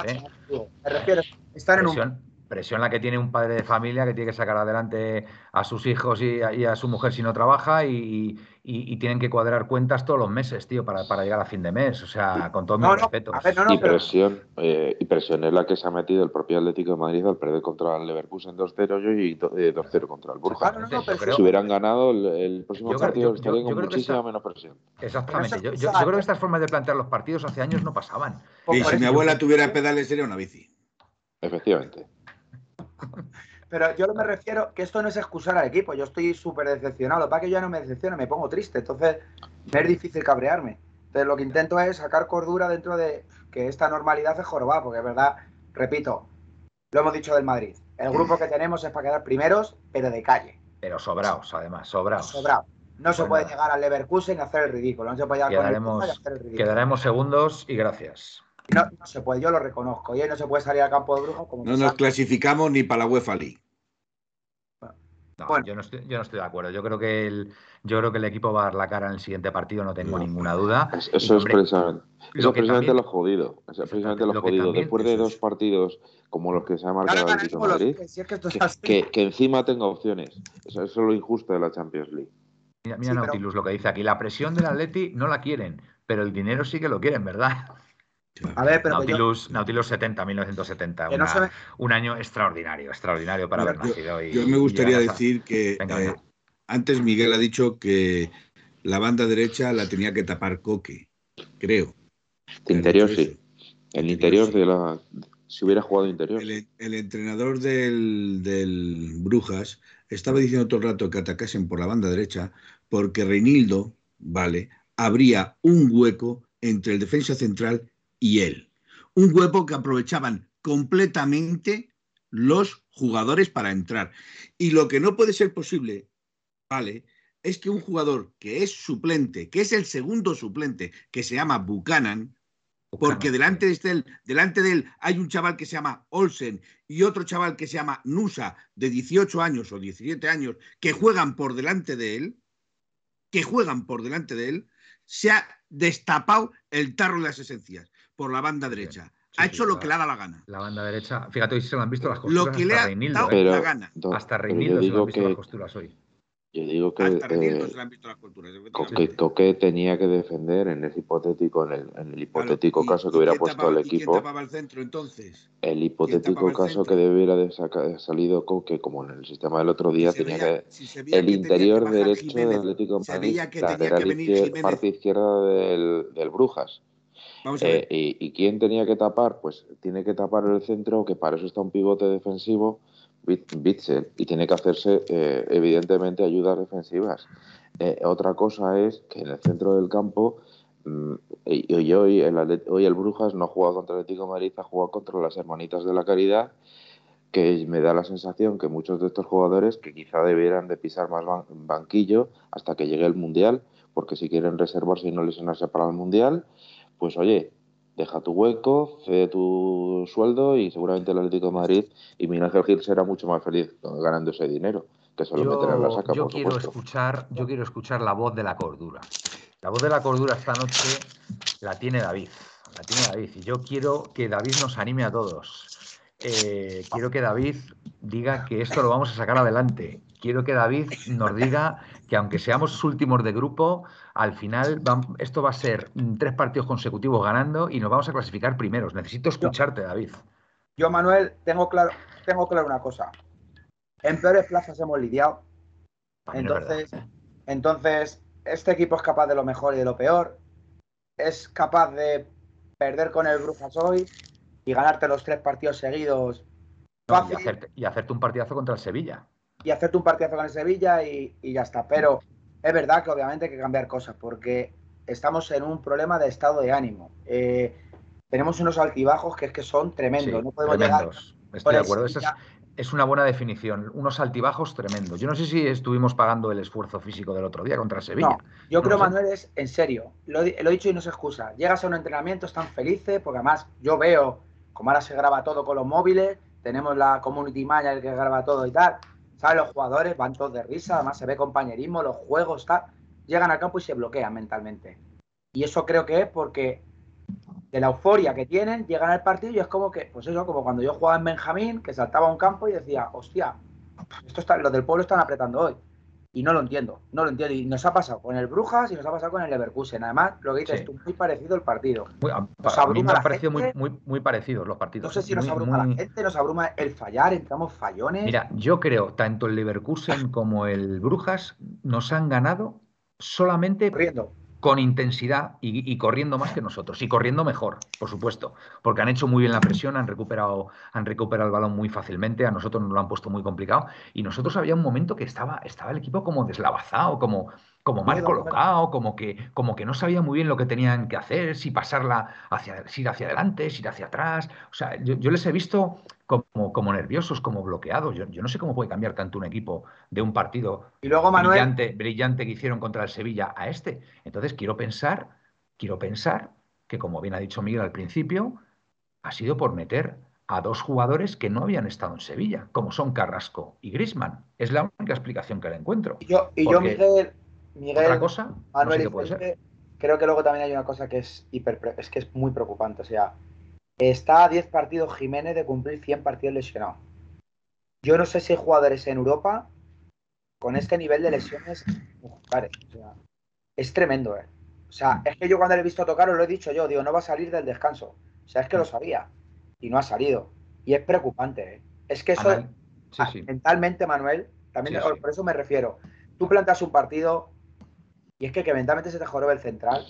no. Me refiero, están en un Presión, presión la que tiene un padre de familia que tiene que sacar adelante a sus hijos y a, y a su mujer si no trabaja y, y- y tienen que cuadrar cuentas todos los meses, tío, para, para llegar a fin de mes. O sea, con no, ver, no, no, y pero- presión, eh, y presión es la que se ha metido el propio Atlético de Madrid al perder contra el Leverkusen 2-0 y do- eh, 2-0 contra el Burja. Claro, no, no, Yo pero creo- Si hubieran ganado el, el próximo Yo creo- partido yo- estarían yo- con muchísima esta- menos presión. Exactamente. Yo, creo que estas formas de plantear los partidos hace años no pasaban. Y si mi abuela tuviera pedales sería una bici. Efectivamente. Pero yo me refiero que esto no es excusar al equipo. Yo estoy súper decepcionado. Para que yo ya no me decepcione, me pongo triste. Entonces, me es difícil cabrearme. Entonces, lo que intento es sacar cordura dentro de que esta normalidad es jorobada, porque es verdad, repito, lo hemos dicho del Madrid. El grupo que tenemos es para quedar primeros, pero de calle. Pero sobraos, además, sobraos. Sobrado. No se Pues puede llegar al Leverkusen y hacer el ridículo. No se puede llegar con el Quedaremos, Barça y hacer el ridículo. quedaremos segundos y gracias. No, no se puede, yo lo reconozco. Y hoy no se puede salir al campo de brujas como No nos clasificamos ni para la UEFA League. No, Bueno. yo, no estoy, yo no estoy de acuerdo. Yo creo que el, yo creo que el equipo va a dar la cara en el siguiente partido, no tengo No. ninguna duda. Eso es hombre, precisamente, eso lo precisamente también- lo jodido. Eso es precisamente lo jodido. también- Después de dos partidos como los que se ha marcado Ahora el los- Madrid, si es que esto es que, así. que- que encima tenga opciones. Eso, eso es lo injusto de la Champions League. Mira, mira Sí, pero- Nautilus lo que dice aquí. La presión del Atleti no la quieren, pero el dinero sí que lo quieren, ¿verdad? A ver, pero yo- Nautilus, Nautilus 70, 1970. que no una- se me- Un año extraordinario, extraordinario para Yo- haber nacido. y- Yo me gustaría decir que Venga, eh, venga. antes Miguel ha dicho que la banda derecha la tenía que tapar Coque, creo. Interior sí. El Interior, interior sí. de la. Si hubiera jugado interior. El, el entrenador del, del Brujas estaba diciendo todo el rato que atacasen por la banda derecha porque Reinildo, vale, habría un hueco entre el defensa central y él. Un hueco que aprovechaban completamente los jugadores para entrar. Y lo que no puede ser posible, vale, es que un jugador que es suplente, que es el segundo suplente, que se llama Buchanan, porque delante de, él, delante de él hay un chaval que se llama Olsen y otro chaval que se llama Nusa, de 18 años o 17 años, que juegan por delante de él, que juegan por delante de él, se ha destapado el tarro de las esencias por la banda derecha. Sí, ha sí, hecho lo la- que le ha dado la gana. La banda derecha. Fíjate, hoy se lo han visto las costuras Lo que le hasta ha Reinildo, dado ¿eh? Pero, la gana. Hasta Reinildo se lo han visto las que, costuras hoy. yo digo que Hasta Reinildo eh, se le han visto las culturas. Coque, Coque tenía que defender en ese hipotético, en el, en el hipotético Claro, ¿y- caso y que hubiera puesto tapaba- el y quién equipo, tapaba el centro entonces? el hipotético el caso que debiera de sacar salido Coque, como en el sistema del otro día, Si tenía veía- que si se veía el que interior derecho Jiménez, del Atlético de Madrid, que tenía que venir parte izquierda del, del Brujas. Eh, y, quién tenía que tapar? Pues tiene que tapar el centro, que para eso está un pivote defensivo, Bitzel, y tiene que hacerse, eh, evidentemente, ayudas defensivas. Eh, otra cosa es que en el centro del campo, mm, y, hoy, el, hoy el Brujas no ha jugado contra el Atlético de Madrid, ha jugado contra las Hermanitas de la Caridad, que me da la sensación que muchos de estos jugadores que quizá debieran de pisar más banquillo hasta que llegue el Mundial, porque si quieren reservarse y no lesionarse para el Mundial, pues oye, deja tu hueco, cede tu sueldo y seguramente el Atlético de Madrid y Miguel Ángel Gil será mucho más feliz ganando ese dinero que solo meter en la saca. Yo quiero escuchar, yo quiero escuchar la voz de la cordura. La voz de la cordura esta noche la tiene David, la tiene David y yo quiero que David nos anime a todos. Eh, quiero que David diga que esto lo vamos a sacar adelante. Quiero que David nos diga que aunque seamos últimos de grupo, al final esto va a ser tres partidos consecutivos ganando y nos vamos a clasificar primeros. Necesito escucharte, David. Yo, Manuel, tengo claro, tengo claro una cosa. En peores plazas hemos lidiado. Entonces, entonces, este equipo es capaz de lo mejor y de lo peor. Es capaz de perder con el Brujas hoy y ganarte los tres partidos seguidos. y, hacerte, un partidazo contra el Sevilla. Y hacerte un partidazo con el Sevilla y, ya está. Pero es verdad que obviamente hay que cambiar cosas porque estamos en un problema de estado de ánimo. Eh, tenemos unos altibajos que es que son tremendos. no podemos tremendos. Estoy de acuerdo. Esa es, una buena definición. Unos altibajos tremendos. Yo no sé si estuvimos pagando el esfuerzo físico del otro día contra Sevilla. yo creo, Manuel, es en serio. Lo, lo, he dicho y no se excusa. Llegas a un entrenamiento, están felices, porque además yo veo como ahora se graba todo con los móviles, tenemos la community manager que graba todo y tal, Los jugadores van todos de risa, además se ve compañerismo, los juegos, tal, llegan al campo y se bloquean mentalmente. Y eso creo que es porque de la euforia que tienen, llegan al partido y es como que, pues eso, como cuando yo jugaba en Benjamín, que saltaba a un campo y decía, hostia, esto está, los del pueblo están apretando hoy y no lo entiendo, no lo entiendo. Y nos ha pasado con el Brujas y nos ha pasado con el Leverkusen. Además, lo que dices tú, muy parecido el partido. a, mí me ha parecido muy, muy, muy parecidos los partidos. No sé si nos abruma la gente, nos abruma el fallar, entramos fallones. Mira, yo creo, tanto el Leverkusen como el Brujas nos han ganado solamente Corriendo con intensidad y, corriendo más que nosotros y corriendo mejor, por supuesto, porque han hecho muy bien la presión, han recuperado, han recuperado el balón muy fácilmente, a nosotros nos lo han puesto muy complicado y nosotros había un momento que estaba, estaba el equipo como deslavazado, como, como mal colocado, como que, como que no sabía muy bien lo que tenían que hacer, si pasarla hacia, si ir hacia adelante, si ir hacia atrás. O sea, yo, les he visto como, como nerviosos, como bloqueados. Yo, no sé cómo puede cambiar tanto un equipo de un partido y luego, brillante, brillante que hicieron contra el Sevilla a este. Entonces quiero pensar, quiero pensar que, como bien ha dicho Miguel al principio, ha sido por meter a dos jugadores que no habían estado en Sevilla, como son Carrasco y Grisman. Es la única explicación que le encuentro. Y yo, y yo Miguel, Miguel, Otra cosa, creo que luego también hay una cosa que es hiper, es que es muy preocupante. O sea, está a 10 partidos Jiménez de cumplir 100 partidos lesionados. Yo no sé si hay jugadores en Europa con este nivel de lesiones. es tremendo, ¿eh? O sea, es que yo cuando le he visto tocar, os lo he dicho yo, digo, no va a salir del descanso. O sea, es que lo sabía y no ha salido. Y es preocupante, ¿eh? Es que eso, mentalmente, Manuel, también por eso me refiero. Tú plantas un partido, y es que que mentalmente se te joroba el central.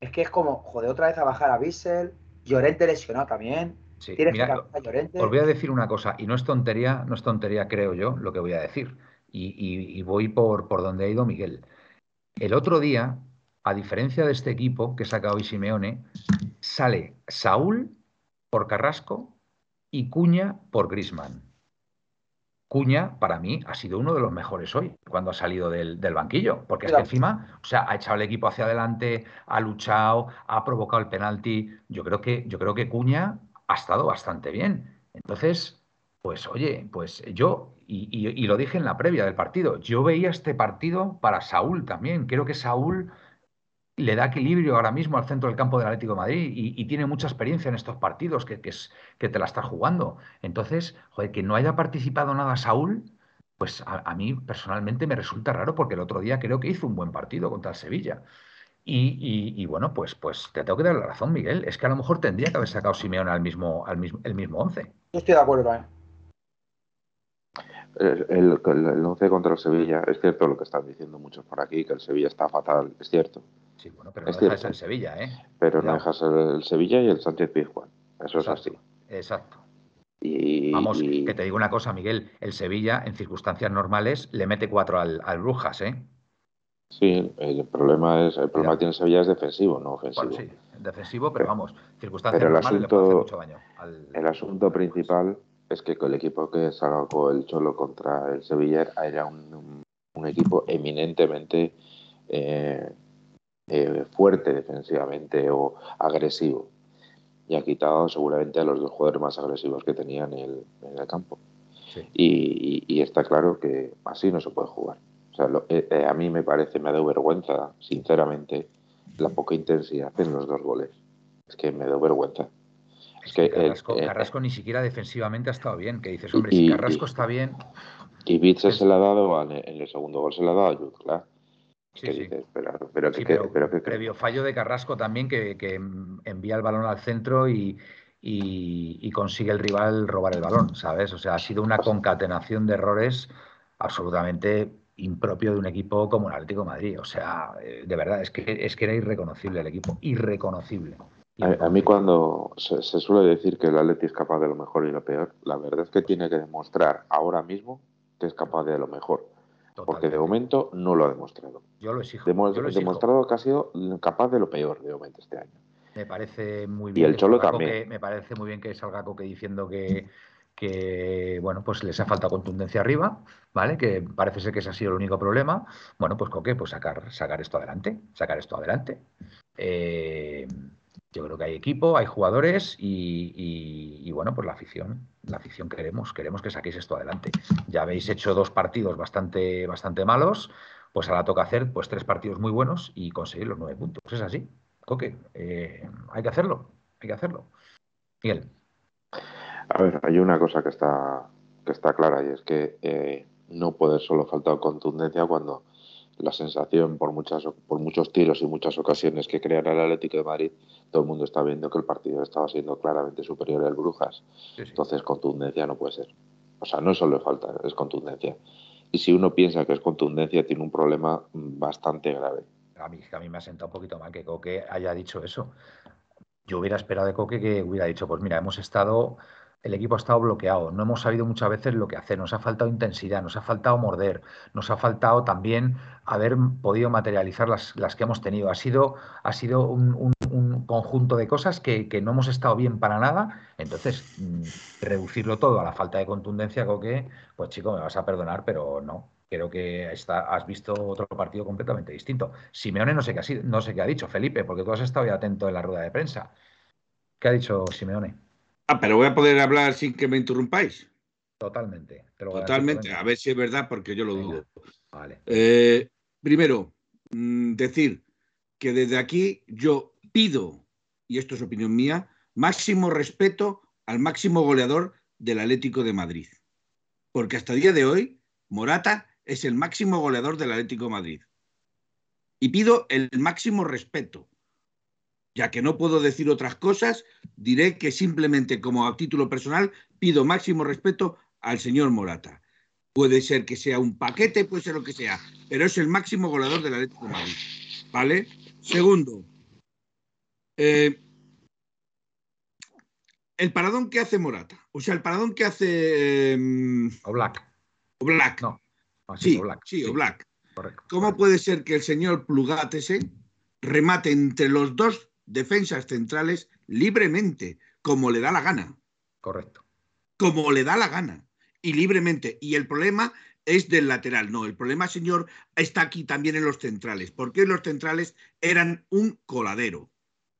Es que es como, joder, otra vez a bajar a Bissell. Llorente lesionado también. Sí, mira, Os voy a decir una cosa, y no es tontería, no es tontería, creo yo, lo que voy a decir. Y, voy por, por donde ha ido Miguel. El otro día, a diferencia de este equipo que ha sacado Simeone, sale Saúl por Carrasco y Cuña por Grisman. Cuña, para mí, ha sido uno de los mejores hoy, cuando ha salido del, banquillo, porque es que encima, o sea, ha echado el equipo hacia adelante, ha luchado, ha provocado el penalti. Yo creo que, yo creo que Cuña ha estado bastante bien. Entonces, pues oye, pues yo, y, y lo dije en la previa del partido, yo veía este partido para Saúl también. Creo que Saúl le da equilibrio ahora mismo al centro del campo del Atlético de Madrid y, tiene mucha experiencia en estos partidos que, es, que te la está jugando. Entonces, joder, que no haya participado nada Saúl, pues a, mí personalmente me resulta raro porque el otro día creo que hizo un buen partido contra el Sevilla. Y, bueno, pues, pues te tengo que dar la razón, Miguel. Es que a lo mejor tendría que haber sacado Simeone al mismo, al mismo, el mismo once. estoy de acuerdo ¿eh? El, el, once contra el Sevilla, es cierto lo que están diciendo muchos por aquí, que el Sevilla está fatal, es cierto Sí, bueno, pero no dejas el Sevilla, ¿eh? Pero no dejas el, Sevilla y el Sánchez Pizjuán. Eso es así. Exacto. Y, Vamos, que te digo una cosa, Miguel. El Sevilla, en circunstancias normales, le mete cuatro al, al Brujas, ¿eh? Sí, el problema es el problema que tiene Sevilla es defensivo, no ofensivo. sí, defensivo, pero, vamos, circunstancias pero el asunto, mucho daño El asunto principal es que con el equipo que sacó el Cholo contra el Sevilla era un, un, equipo eminentemente eh, eh, fuerte defensivamente o agresivo. Y ha quitado seguramente a los dos jugadores más agresivos que tenían en el, en el campo. y está claro que así no se puede jugar. O sea, eh, eh, a mí me parece, me ha dado vergüenza, sinceramente, la poca intensidad en los dos goles. Es que me da vergüenza. Es que, eh, Carrasco, ni siquiera defensivamente ha estado bien. Que dices, hombre, si Carrasco está bien. Y Bitzel se le ha dado, en el segundo gol se le ha dado a Jutla. Sí, sí. pero, que, previo fallo de Carrasco también que, envía el balón al centro y, y, consigue el rival robar el balón, ¿sabes? O sea, ha sido una concatenación de errores absolutamente impropio de un equipo como el Atlético de Madrid. O sea, eh, de verdad, es que, es que era irreconocible el equipo, irreconocible. A, mí cuando se, suele decir que el Atlético es capaz de lo mejor y lo peor, la verdad es que tiene que demostrar ahora mismo que es capaz de lo mejor. Porque de momento no lo ha demostrado. Yo lo exijo. demostrado que ha sido capaz de lo peor de momento este año. Me parece muy bien. Y el Cholo también. me parece muy bien que salga Coque diciendo que, que bueno, pues les ha faltado contundencia arriba, ¿vale? Que parece ser que ese ha sido el único problema. Bueno, pues qué? pues sacar, sacar esto adelante, sacar esto adelante. Eh, yo creo que hay equipo, hay jugadores y, bueno, pues la afición, la afición queremos, queremos que saquéis esto adelante. Ya habéis hecho dos partidos bastante, bastante malos, pues ahora toca hacer pues tres partidos muy buenos y conseguir los nueve puntos. Es así, Coque, eh, hay que hacerlo, hay que hacerlo. Miguel. A ver, hay una cosa que está, que está clara y es que eh, no puede solo faltar contundencia cuando la sensación por muchas por muchos tiros y muchas ocasiones que crean el Atlético de Madrid, todo el mundo está viendo que el partido estaba siendo claramente superior al Brujas. Entonces, contundencia no puede ser. O sea, no solo falta, es contundencia. Y si uno piensa que es contundencia, tiene un problema bastante grave. A mí, a mí me ha sentado un poquito mal que Coque haya dicho eso. Yo hubiera esperado de Coque que hubiera dicho, pues mira, hemos estado el equipo ha estado bloqueado, no hemos sabido muchas veces lo que hacer, nos ha faltado intensidad, nos ha faltado morder, nos ha faltado también haber podido materializar las, que hemos tenido. Ha sido, ha sido un, conjunto de cosas que, no hemos estado bien para nada. Entonces, mm, reducirlo todo a la falta de contundencia, creo que, pues chico, me vas a perdonar, pero no. Creo que has visto otro partido completamente distinto. Simeone no sé qué ha, no sé qué ha dicho, Felipe, porque tú has estado ya atento en la rueda de prensa. ¿Qué ha dicho Simeone? Ah, pero voy a poder hablar sin que me interrumpáis. Totalmente. Totalmente. A, ver si es verdad, porque yo lo dudo. Vale. Eh, primero, mm, decir que desde aquí yo pido, y esto es opinión mía, máximo respeto al máximo goleador del Atlético de Madrid. Porque hasta el día de hoy, Morata es el máximo goleador del Atlético de Madrid. Y pido el máximo respeto. Ya que no puedo decir otras cosas, diré que simplemente como a título personal pido máximo respeto al señor Morata. Puede ser que sea un paquete, puede ser lo que sea, pero es el máximo goleador del Atlético de Madrid. ¿Vale? Segundo, eh, el paradón que hace Morata, o sea, el paradón que hace. Eh, o Black. O Black. No. sí, sí, o Black. ¿Cómo puede ser que el señor Plugatese remate entre los dos defensas centrales libremente, como le da la gana. Correcto. Como le da la gana. Y libremente. Y el problema es del lateral. No, el problema, señor, está aquí también en los centrales, porque los centrales eran un coladero.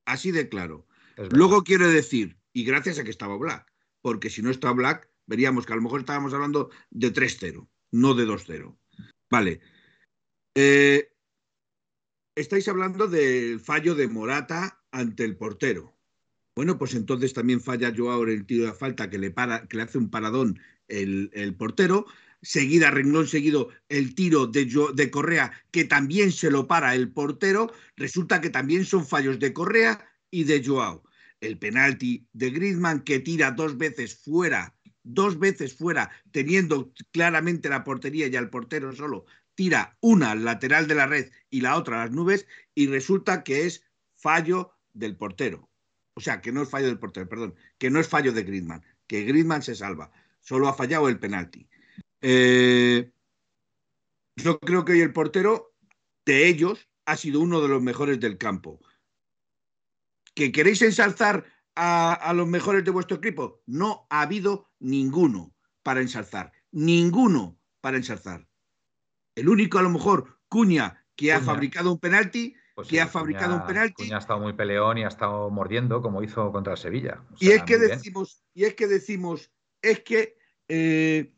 Así de claro. Luego quiero decir, y gracias a que estaba Black, porque si no estaba Black, veríamos que a lo mejor estábamos hablando de 3-0, no de 2-0. Vale. Eh, estáis hablando del fallo de Morata ante el portero. Bueno, pues entonces también falla Joao el tiro de falta que le, para, que le hace un paradón el, portero. Seguida, renglón seguido, el tiro de, de Correa que también se lo para el portero. Resulta que también son fallos de Correa y de Joao. El penalti de Griezmann que tira dos veces fuera, dos veces fuera, teniendo claramente la portería y al portero solo tira una al lateral de la red y la otra a las nubes y resulta que es fallo del portero. O sea, que no es fallo del portero, perdón, que no es fallo de Griezmann, que Griezmann se salva. Solo ha fallado el penalti. Eh, yo creo que hoy el portero de ellos ha sido uno de los mejores del campo. ¿Que queréis ensalzar a, a los mejores de vuestro equipo? No ha habido ninguno para ensalzar. Ninguno para ensalzar. El único, a lo mejor, Cuña, que ha fabricado un penalti, Pues que sí, ha fabricado Cuña- un penalti. Cuña ha estado muy peleón y ha estado mordiendo, como hizo contra el Sevilla. O Y es que decimos, y es que decimos, es que eh,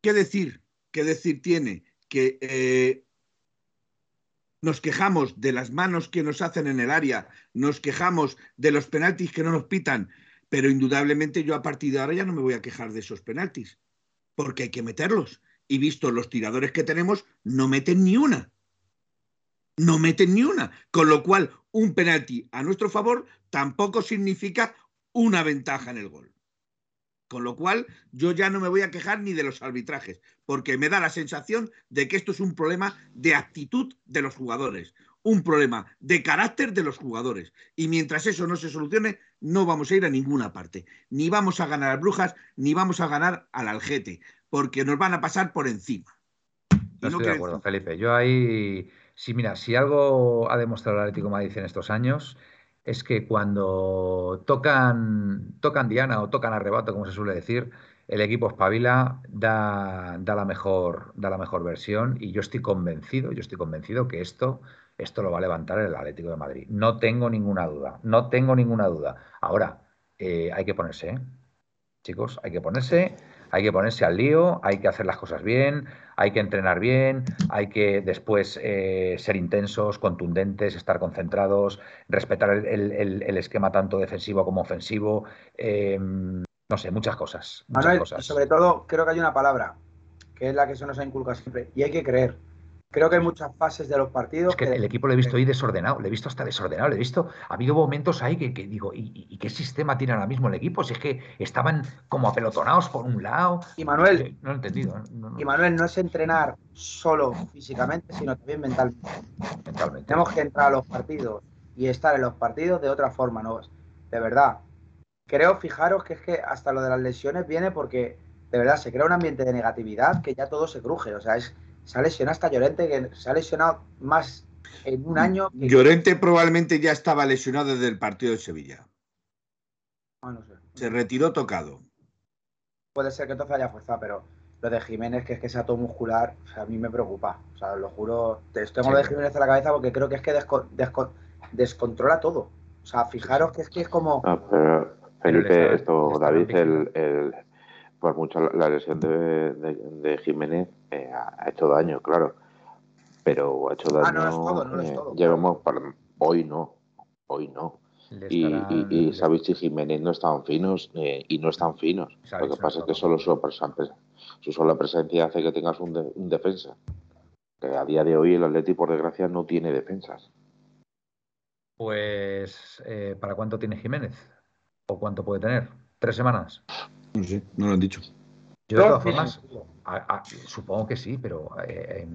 ¿qué decir? ¿Qué decir tiene? Que eh, nos quejamos de las manos que nos hacen en el área, nos quejamos de los penaltis que no nos pitan, pero indudablemente yo a partir de ahora ya no me voy a quejar de esos penaltis, porque hay que meterlos. Y visto los tiradores que tenemos, no meten ni una. No meten ni una. Con lo cual, un penalti a nuestro favor tampoco significa una ventaja en el gol. Con lo cual, yo ya no me voy a quejar ni de los arbitrajes, porque me da la sensación de que esto es un problema de actitud de los jugadores, un problema de carácter de los jugadores. Y mientras eso no se solucione, no vamos a ir a ninguna parte. Ni vamos a ganar al Brujas, ni vamos a ganar al Algete, porque nos van a pasar por encima. No estoy de acuerdo, Felipe. Yo ahí, sí, mira, si algo ha demostrado el Atlético de Madrid en estos años es que cuando tocan, tocan Diana o tocan arrebato, como se suele decir, el equipo espabila, da, da la mejor, da la mejor versión y yo estoy convencido, yo estoy convencido que esto, esto lo va a levantar el Atlético de Madrid. No tengo ninguna duda, no tengo ninguna duda. Ahora, eh, hay que ponerse, ¿eh? Chicos, hay que ponerse, hay que ponerse al lío, hay que hacer las cosas bien, hay que entrenar bien, hay que después eh, ser intensos, contundentes, estar concentrados, respetar el, el- el- el esquema tanto defensivo como ofensivo. eh, no sé, muchas cosas. Muchas Manuel, y cosas. sobre todo, creo que hay una palabra, que es la que se nos ha inculcado siempre, y hay que creer. Creo que hay muchas fases de los partidos Es que que el equipo lo he visto ahí desordenado, lo he visto hasta desordenado, lo he visto, ha habido momentos ahí que, que digo, ¿y, y- qué sistema tiene ahora mismo el equipo? Si es que estaban como apelotonados por un lado. Y Manuel, Eh, No he entendido. No, no, y Manuel no es entrenar solo físicamente, sino también mentalmente. mentalmente. Tenemos que entrar a los partidos y estar en los partidos de otra forma, ¿no? De verdad. Creo, fijaros que es que hasta lo de las lesiones viene porque de verdad se crea un ambiente de negatividad que ya todo se cruje. O sea, es, se ha lesionado hasta Llorente, que se ha lesionado más en un año que. Llorente probablemente ya estaba lesionado desde el partido de Sevilla. Ah, no sé. Se retiró tocado. Puede ser que entonces haya forzado, pero lo de Jiménez, que es que sea todo muscular, o sea, a mí me preocupa. O sea, lo juro, te- tengo Sí. lo de Jiménez en la cabeza porque creo que es que desco- desco- descontrola todo. O sea, fijaros que es que es como. No, pero Felipe, esto, David, el- por mucho la, la lesión de, de- de Jiménez eh, ha hecho daño, claro. Pero ha hecho daño. Ah, no es todo, no es eh, todo, llevamos para- hoy no, hoy no. Y, y, y Savic y Jiménez no estaban finos eh, y no están finos. Lo que pasa es que solo su sola presencia hace que tengas un, de- un defensa. Que a día de hoy el Atleti, por desgracia, no tiene defensas. Pues, eh, ¿para cuánto tiene Jiménez? ¿O cuánto puede tener? ¿Tres semanas? No sé, no lo han dicho. Yo, de todas formas, a- a- supongo que sí, pero eh,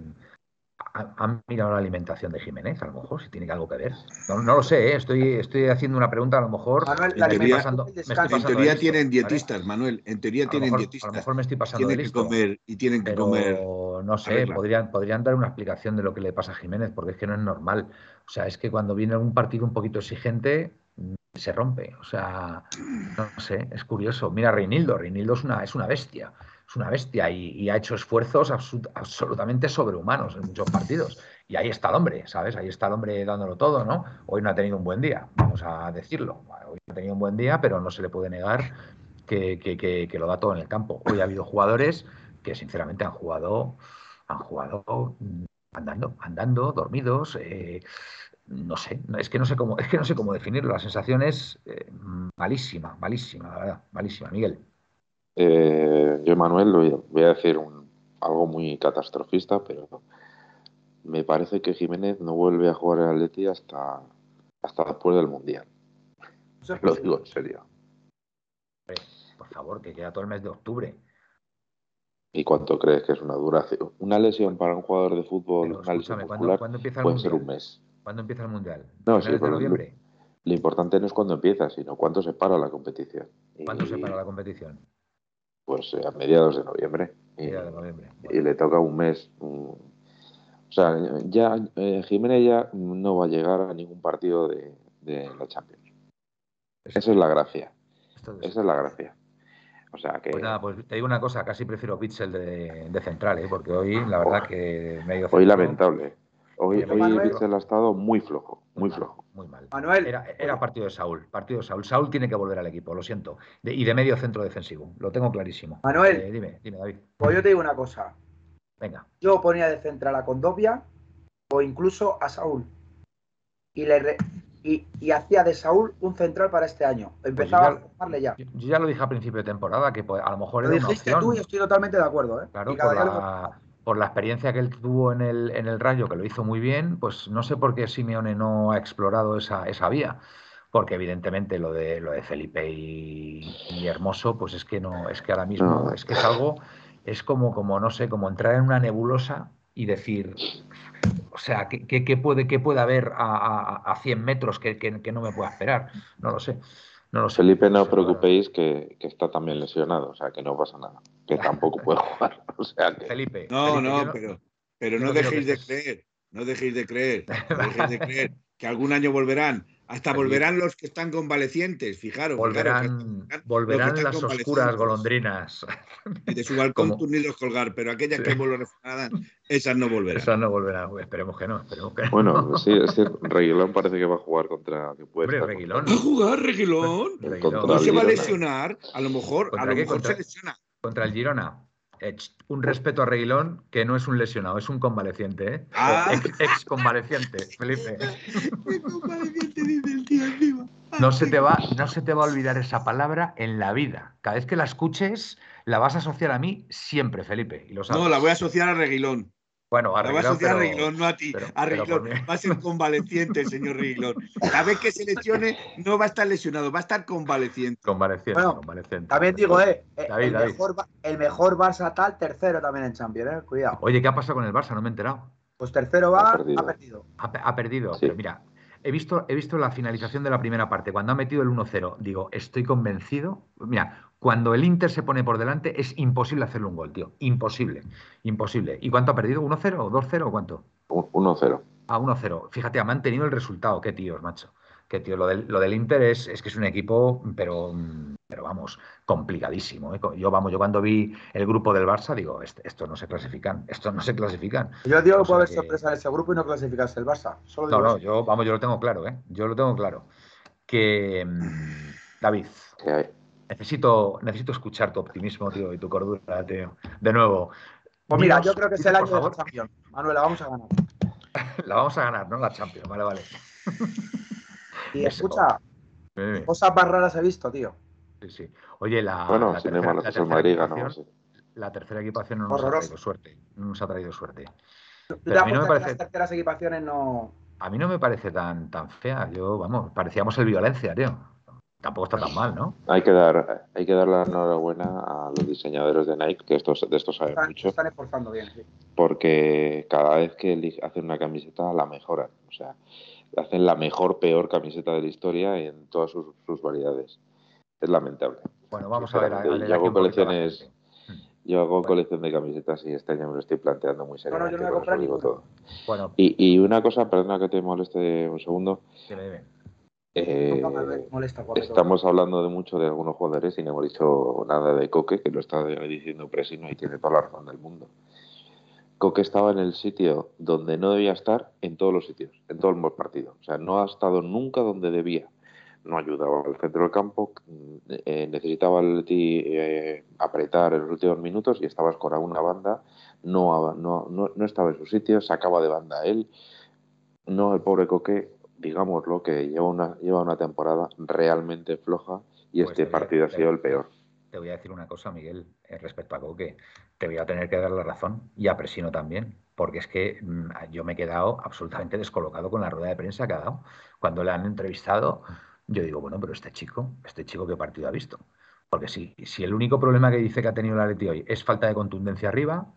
ha- ¿han mirado la alimentación de Jiménez? A lo mejor, si tiene algo que ver. No, no lo sé, ¿eh? estoy, estoy haciendo una pregunta, a lo mejor. Manuel, En la me estoy teoría- pasando- me. En de teoría listo, tienen ¿vale? dietistas, Manuel. En teoría tienen mejor- a lo dietistas. mejor me estoy pasando de Tienen que listo. comer y tienen que comer. No sé, podrían, podrían dar una explicación de lo que le pasa a Jiménez, porque es que no es normal. O sea, es que cuando viene un partido un poquito exigente, se rompe. O sea, no sé, es curioso. Mira, Reinildo, Reinildo es una, es una bestia, es una bestia y, ha hecho esfuerzos absolutamente sobrehumanos en muchos partidos. Y ahí está el hombre, ¿sabes? Ahí está el hombre dándolo todo, ¿no? Hoy no ha tenido un buen día, vamos a decirlo. Hoy no ha tenido un buen día, pero no se le puede negar que, que- lo da todo en el campo. Hoy ha habido jugadores que sinceramente han jugado, han jugado andando, andando, dormidos. eh, no sé, es que no sé cómo, es que no sé cómo definirlo. La sensación es eh, malísima, malísima, la verdad, malísima, Miguel. Eh, yo, Manuel, voy a- decir un- algo muy catastrofista, pero me parece que Jiménez no vuelve a jugar en Atleti hasta, hasta después del Mundial. Lo digo en serio. Por favor, que queda todo el mes de octubre. ¿Y cuánto crees que es una duración? Una lesión para un jugador de fútbol, Pero una lesión escúchame, ¿cuándo, muscular, cuándo empieza el puede ser un mes. ¿Cuándo empieza el mundial? No, ¿Finales sí, de noviembre? Lo importante no es cuándo empieza, sino cuándo se para la competición. ¿Cuándo Y, se para la competición? Pues eh, a mediados de noviembre. Y, de noviembre. y le toca un mes. O sea, ya eh, Jiménez ya no va a llegar a ningún partido de, de la Champions. Esa es la gracia. Esa es la gracia. O sea que Pues nada, pues te digo una cosa, casi prefiero Pitzel de, de central, ¿eh? porque hoy la verdad que medio hoy centro, lamentable. Hoy, hoy Manuel. Ha estado muy flojo, muy mal, flojo. Muy mal. Manuel, Era, era partido de Saúl, partido de Saúl. Saúl tiene que volver al equipo, lo siento. De- y de medio centro defensivo, lo tengo clarísimo. Manuel. Eh, dime, dime, David. pues yo te digo una cosa. Venga. Yo ponía de central a Condovia o incluso a Saúl. Y, le re- y, y hacía de Saúl un central para este año. Empezaba Pues yo a formarle ya. Yo, yo ya lo dije a principio de temporada, que pues, a lo mejor Lo era una dijiste opción. tú y estoy totalmente de acuerdo. ¿eh? Claro, por la, por la experiencia que él tuvo en el, en el Rayo, que lo hizo muy bien, pues no sé por qué Simeone no ha explorado esa, esa vía. Porque evidentemente lo de lo de Felipe y, y Hermoso, pues es que no, es que ahora mismo es que es algo, es como, como, no sé, como entrar en una nebulosa y decir, o sea, ¿qué, qué- qué puede, qué puede haber a, a, a 100 metros que, que- que no me pueda esperar? No lo sé. No lo sé. Felipe, no os preocupéis que, que está también lesionado, o sea que no pasa nada. Que tampoco puede jugar. O sea que. Felipe. No, Felipe, no, pero, pero no dejéis de creer, no dejéis de creer, no dejéis de creer que algún año volverán. Hasta volverán los que están convalecientes, fijaros. fijaros, que Volverán, volverán las oscuras golondrinas. Y de su balcón Como- turnirlos colgar, pero aquellas Sí. que vuelvan refrenadas, esas no volverán. Esas no volverán. Uy, Esperemos que no. Esperemos que no. Bueno, sí, es cierto. Reguilón parece que va a jugar contra. Que puede Hombre, Reguilón. ¿Va a jugar Reguilón? ¿No se va a lesionar? A lo mejor, a ¿Contra lo qué? mejor Contra- se lesiona. Contra el Girona. Un respeto a Reguilón, que no es un lesionado, es un convaleciente. ¿eh? Ah. Ex, ex convaleciente, Felipe. Qué convaleciente dice el tío encima. No se, te va, no se te va a olvidar esa palabra en la vida. Cada vez que la escuches, la vas a asociar a mí siempre, Felipe. Y lo sabes. No, la voy a asociar a Reguilón. Bueno, a La voy a pero- Reguilón, no a ti. pero- a pero mí. Va a ser convaleciente el señor Reguilón. Cada vez que se lesione, no va a estar lesionado, va a estar convaleciente. Convaleciente, Bueno, convaleciente. También digo, eh, David, el, David. Mejor, el mejor Barça tal, tercero también en Champions, eh, cuidado. Oye, ¿qué ha pasado con el Barça? No me he enterado. Pues tercero va, Ha ha perdido. Ha, pe- ha perdido. Sí. Pero mira, he visto, he visto la finalización de la primera parte. Cuando ha metido el 1-0, digo, estoy convencido. Mira, cuando el Inter se pone por delante, es imposible hacerle un gol, tío. Imposible. Imposible. ¿Y cuánto ha perdido? ¿1-0 o 2-0 o cuánto? Un- 1-0. A 1-0. Fíjate, ha mantenido el resultado. Qué tíos, macho. Qué tío. Lo del, lo del Inter es, es que es un equipo, pero, pero vamos, complicadísimo. ¿eh? Yo, vamos, yo cuando vi el grupo del Barça, digo, "Est- estos no se clasifican. Estos no se clasifican. Yo digo O que puede haber sorpresa en ese grupo y no clasificarse el Barça. Solo No, digo no, eso. yo, vamos, yo lo tengo claro, ¿eh? Yo lo tengo claro. Que, mm, David, Que hay- necesito, necesito escuchar tu optimismo, tío, y tu cordura, tío. De nuevo. Pues mira, dinos- yo creo que es el año de la Champions. Manuela, vamos a ganar. La vamos a ganar, ¿no? La Champions, vale, vale. Y Eso. escucha, cosas más raras he visto, tío. Sí, sí. Oye, la, Bueno, la tercera, la Madrid ganó. equipación, sí. la tercera equipación no nos ha traído suerte. No nos ha traído suerte. Pero a mí no me parece- las terceras equipaciones no. A mí no me parece tan, tan fea. Yo, vamos, parecíamos el violencia, tío. Tampoco está tan mal, ¿no? Hay que dar, hay que dar la enhorabuena a los diseñadores de Nike, que estos, de esto saben Están, mucho, están esforzando bien, sí. porque cada vez que hacen una camiseta la mejoran. O sea, hacen la mejor, peor camiseta de la historia en todas sus, sus variedades. Es lamentable. Bueno, vamos a ver. a- a leer yo hago colecciones-. Yo hago Bueno. colección de camisetas y este año me lo estoy planteando muy No, no, yo seriamente. no voy a por comprar eso digo todo. Bueno, Y, y una cosa, perdona que te moleste un segundo. dime, dime. Eh, molesta, estamos hablando de mucho de algunos jugadores y no hemos dicho nada de Coque, que lo está diciendo Presino y tiene toda la razón del mundo. Coque estaba en el sitio donde no debía estar en todos los sitios, en todo el partido. O sea, no ha estado nunca donde debía. No ayudaba al centro del campo, eh, necesitaba el Leti, eh, apretar en los últimos minutos y estaba escorado una banda, no, no, no, no estaba en su sitio, sacaba de banda a él. No, el pobre Coque, digámoslo, que lleva una, lleva una temporada realmente floja y Pues este a- partido ha sido el peor. Te voy a decir una cosa, Miguel, eh, respecto a Coque. Te voy a tener que dar la razón y a Presino también, porque es que mm, yo me he quedado absolutamente descolocado con la rueda de prensa que ha dado. Cuando le han entrevistado, yo digo, bueno, pero este chico, este chico, ¿qué partido ha visto? Porque si, si el único problema que dice que ha tenido la Leti hoy es falta de contundencia arriba,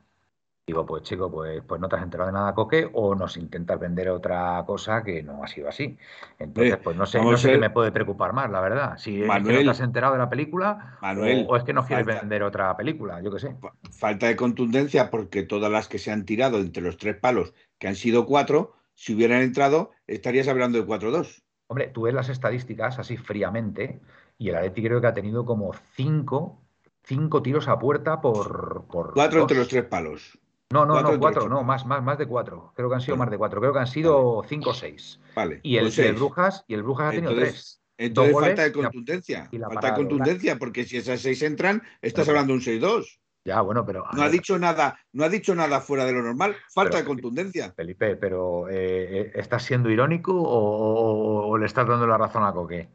digo, pues chico, pues, pues no te has enterado de nada, Coque, o nos intentas vender otra cosa que no ha sido así. Entonces, Eh, pues no sé, vamos no sé qué me puede preocupar más, la verdad. Si es que no Manuel. te has enterado de la película Manuel, o, o es que no quieres falta- vender otra película, yo qué sé. Fa- Falta de contundencia porque todas las que se han tirado entre los tres palos, que han sido cuatro, si hubieran entrado, estarías hablando de 4-2. Hombre, tú ves las estadísticas así fríamente y el Atleti creo que ha tenido como cinco, cinco tiros a puerta por, por Cuatro entre los tres palos. No, no, cuatro no, cuatro, no, más, más, más de cuatro. Creo que han sido Bueno. más de cuatro. Creo que han sido cinco o seis. Vale. Y el, pues el. Brujas, y el Brujas ha tenido tres. Entonces Dos falta de goles y la- contundencia. y la falta de parada de contundencia, porque si esas seis entran, estás hablando de un 6-2. Ya, bueno, pero. No ha dicho nada, no ha dicho nada fuera de lo normal. Falta Pero- de contundencia. Felipe, pero eh, eh, ¿estás siendo irónico o, o- o le estás dando la razón a Coque?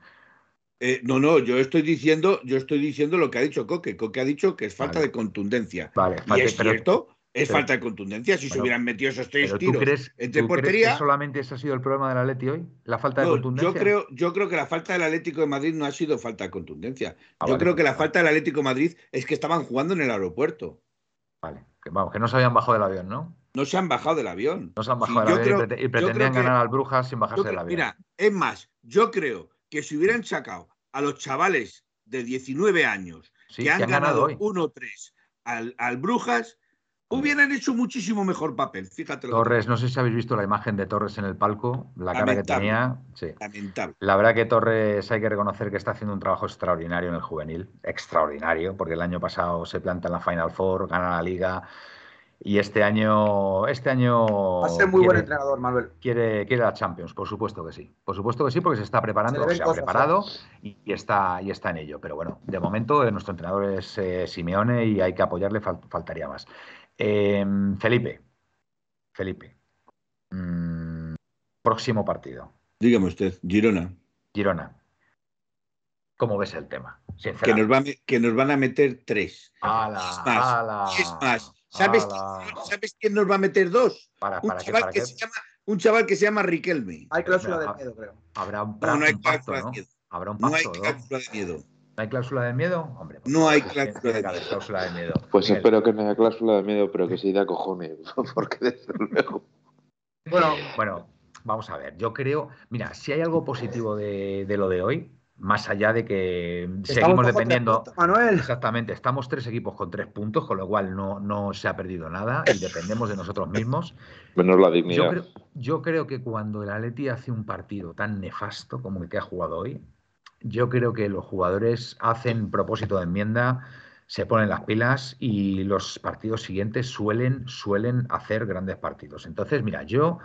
Eh, no, no, yo estoy diciendo, yo estoy diciendo lo que ha dicho Coque. Coque ha dicho que es falta Vale. de contundencia. Vale, Y es pero- cierto, es pero- falta de contundencia. Si se hubieran metido esos tres pero ¿tú tiros crees, entre tú crees portería. que solamente ese ha sido el problema del Atleti hoy? ¿La falta de No, contundencia? yo creo, yo creo que la falta del Atlético de Madrid no ha sido falta de contundencia. Ah, yo vale, creo que la vale. falta del Atlético de Madrid es que estaban jugando en el aeropuerto. Vale, que vamos, que no se habían bajado del avión, ¿no? No se han bajado del avión. No se han bajado del avión y creo- pretendían que- ganar al Brujas sin bajarse creo- del avión. mira, es más, yo creo que si hubieran sacado a los chavales de 19 años Sí, que han, ganado, ganado hoy. 1-3 al, al Brujas, hubieran hecho muchísimo mejor papel. Fíjate lo que Torres, no sé si habéis visto la imagen de Torres en el palco, la cara que Lamentable. tenía. Sí. Lamentable. La verdad que Torres hay que reconocer que está haciendo un trabajo extraordinario en el juvenil, extraordinario, porque el año pasado se planta en la Final Four, gana la liga y este año, este año Va a ser muy buen entrenador, Manuel. quiere, quiere la Champions, por supuesto que sí, por supuesto que sí, porque se está preparando, se ha ¿eh? preparado y, y está y está en ello. Pero bueno, de momento eh, nuestro entrenador es eh, Simeone y hay que apoyarle, fal- faltaría más. Eh, Felipe, Felipe, mm, próximo partido. Dígame usted, Girona, Girona, ¿cómo ves el tema? que nos, va a que nos van a meter tres. ¡Hala, Es más, hala, es más, ¿sabes, hala! ¿sabes quién nos va a meter dos? ¿Para, Un para qué? chaval, ¿Para que qué? se llama, un chaval que se llama Riquelme. Hay cláusula de miedo, creo. Habrá un, No, no hay un pacto, cláusula de ¿no? miedo. Habrá un No hay pacto, ¿no? cláusula de miedo. ¿No hay cláusula de miedo? Hombre, No hay cláusula de cláusula de miedo. Pues Miguel. espero que no haya cláusula de miedo, pero que se de cojones. Porque desde luego. Bueno, Bueno, vamos a ver. Yo creo, mira, si hay algo positivo de, de lo de hoy, más allá de que estamos seguimos dependiendo. puntos, Manuel. Exactamente, estamos tres equipos con tres puntos, con lo cual no, no se ha perdido nada y dependemos de nosotros mismos. Menos la Yo dignidad. creo, yo creo que cuando el Atleti hace un partido tan nefasto como el que ha jugado hoy, yo creo que los jugadores hacen propósito de enmienda, se ponen las pilas y los partidos siguientes suelen, suelen hacer grandes partidos. Entonces, mira, yo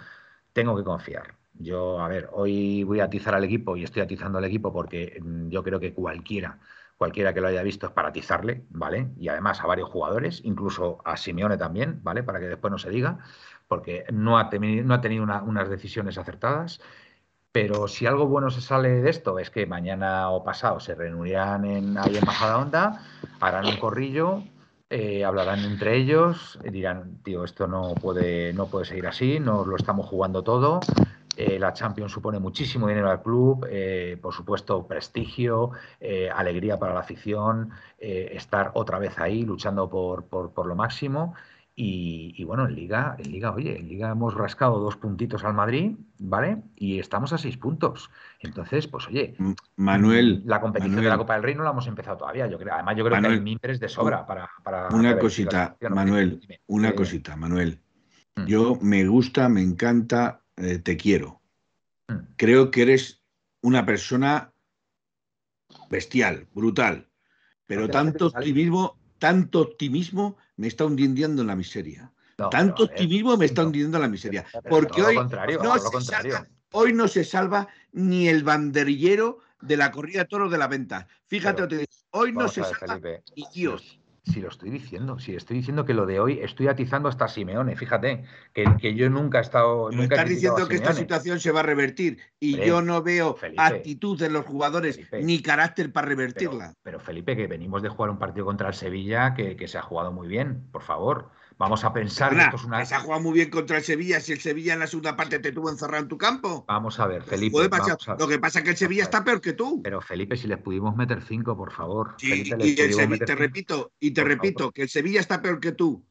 tengo que confiar. Yo, a ver, hoy voy a atizar al equipo y estoy atizando al equipo porque mm, yo creo que cualquiera, cualquiera que lo haya visto es para atizarle, ¿vale? Y además a varios jugadores, incluso a Simeone también, ¿vale? Para que después no se diga, porque no ha, no ha tenido una- unas decisiones acertadas. Pero si algo bueno se sale de esto es que mañana o pasado se reunirán en, ahí en Majadahonda, harán un corrillo, eh, hablarán entre ellos, dirán, tío, esto no puede, no puede seguir así, nos lo estamos jugando todo. eh, la Champions supone muchísimo dinero al club, eh, por supuesto, prestigio, alegría para la afición, estar otra vez ahí luchando por, por lo máximo. Y, y bueno, en Liga, en Liga, oye, en Liga hemos rascado dos puntitos al Madrid, ¿vale? Y estamos a seis puntos. Entonces, pues oye, M- Manuel, la competición de la. Copa del Rey no la hemos empezado todavía. Yo creo, además, yo creo que hay Manuel, mimbres de sobra para, para una cosita. Manuel, una cosita, Manuel. Mm. Yo me gusta, me encanta, eh, te quiero. Mm. Creo que eres una persona bestial, brutal. Pero tanto optimismo, tanto optimismo me está hundiendo en la miseria. No, Tanto ver, optimismo me está hundiendo en la miseria. Porque hoy no, se hoy no se salva ni el banderillero de la corrida de toros de la venta. Fíjate, Pero, te digo, hoy no se ver, salva Felipe, ni Dios. Si lo estoy diciendo, si estoy diciendo que lo de hoy estoy atizando hasta Simeone, fíjate, que, que yo nunca he estado. Pero nunca estás diciendo que esta situación se va a revertir y yo no veo Felipe, actitud en los jugadores Felipe, ni carácter para Pero, revertirla. pero, Felipe, que venimos de jugar un partido contra el Sevilla que, que se ha jugado muy bien, por favor. Vamos a pensar que Perdona, esto es una. que se ha jugado muy bien contra el Sevilla si el Sevilla en la segunda parte te tuvo encerrado en tu campo. Vamos a ver, Felipe. Puede pasar. a ver. Lo que pasa es que el Sevilla está peor que tú. Pero Felipe, si les pudimos meter cinco, por favor. Sí, Felipe, y el Sevilla, te repito, y te Por repito, favor. que el Sevilla está peor que tú.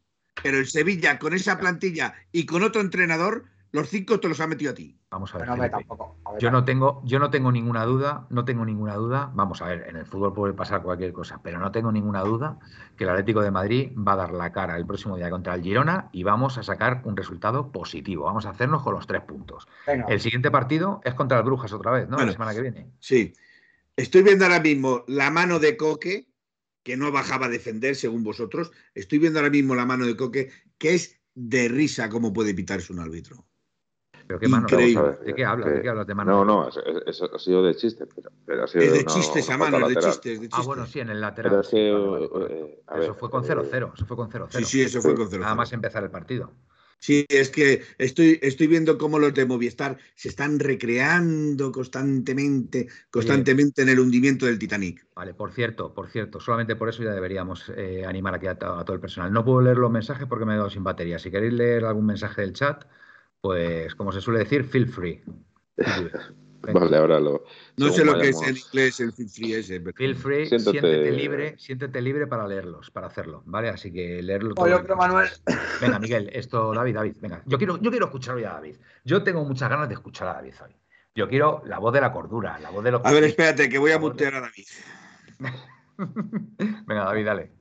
Pero el Sevilla con esa plantilla y con otro entrenador, los cinco te los ha metido a ti. Vamos a ver. Tampoco. A ver, Yo no tengo, yo no tengo ninguna duda, no tengo ninguna duda. Vamos a ver, en el fútbol puede pasar cualquier cosa, pero no tengo ninguna duda que el Atlético de Madrid va a dar la cara el próximo día contra el Girona y vamos a sacar un resultado positivo. Vamos a hacernos con los tres puntos. venga. El siguiente partido es contra el Brujas otra vez, ¿no? Bueno. La semana que viene. Sí. Estoy viendo ahora mismo la mano de Coque, que no bajaba a defender, según vosotros. Estoy viendo ahora mismo la mano de Coque, que es de risa cómo puede pitarse un árbitro. Pero qué mano. Increíble. vamos a ver, a ¿De qué hablas? que- ¿De qué hablas de mano? No, no, eso, ha sido de chiste, pero, pero ha sido Es de una- chiste esa una mano, de de Ah, chiste. bueno, sí, en el lateral. Pero Vale, vale, a Eso ver, fue con eh, 0-0. Eso fue con 0-0. Sí, sí, eso fue con cero. Nada más empezar el partido. Sí, es que estoy, estoy viendo cómo los de Movistar se están recreando constantemente, constantemente en el hundimiento del Titanic. Vale, por cierto, por cierto, solamente por eso ya deberíamos eh, animar aquí a, to- a todo el personal. No puedo leer los mensajes porque me he quedado sin batería. Si queréis leer algún mensaje del chat, pues como se suele decir, feel free. Vale, ahora lo. No sé lo que es en inglés el feel free ese. pero- Feel free, siéntete libre, siéntete libre para leerlos, para hacerlo, ¿vale? Así que leerlo todo. Oye. Manuel. Venga, Miguel, esto, David, David, venga. Yo quiero, yo quiero escuchar hoy a David. Yo tengo muchas ganas de escuchar a David hoy. Yo quiero la voz de la cordura, la voz de los. A ver, espérate, que voy a mutear a David. Venga, David, dale.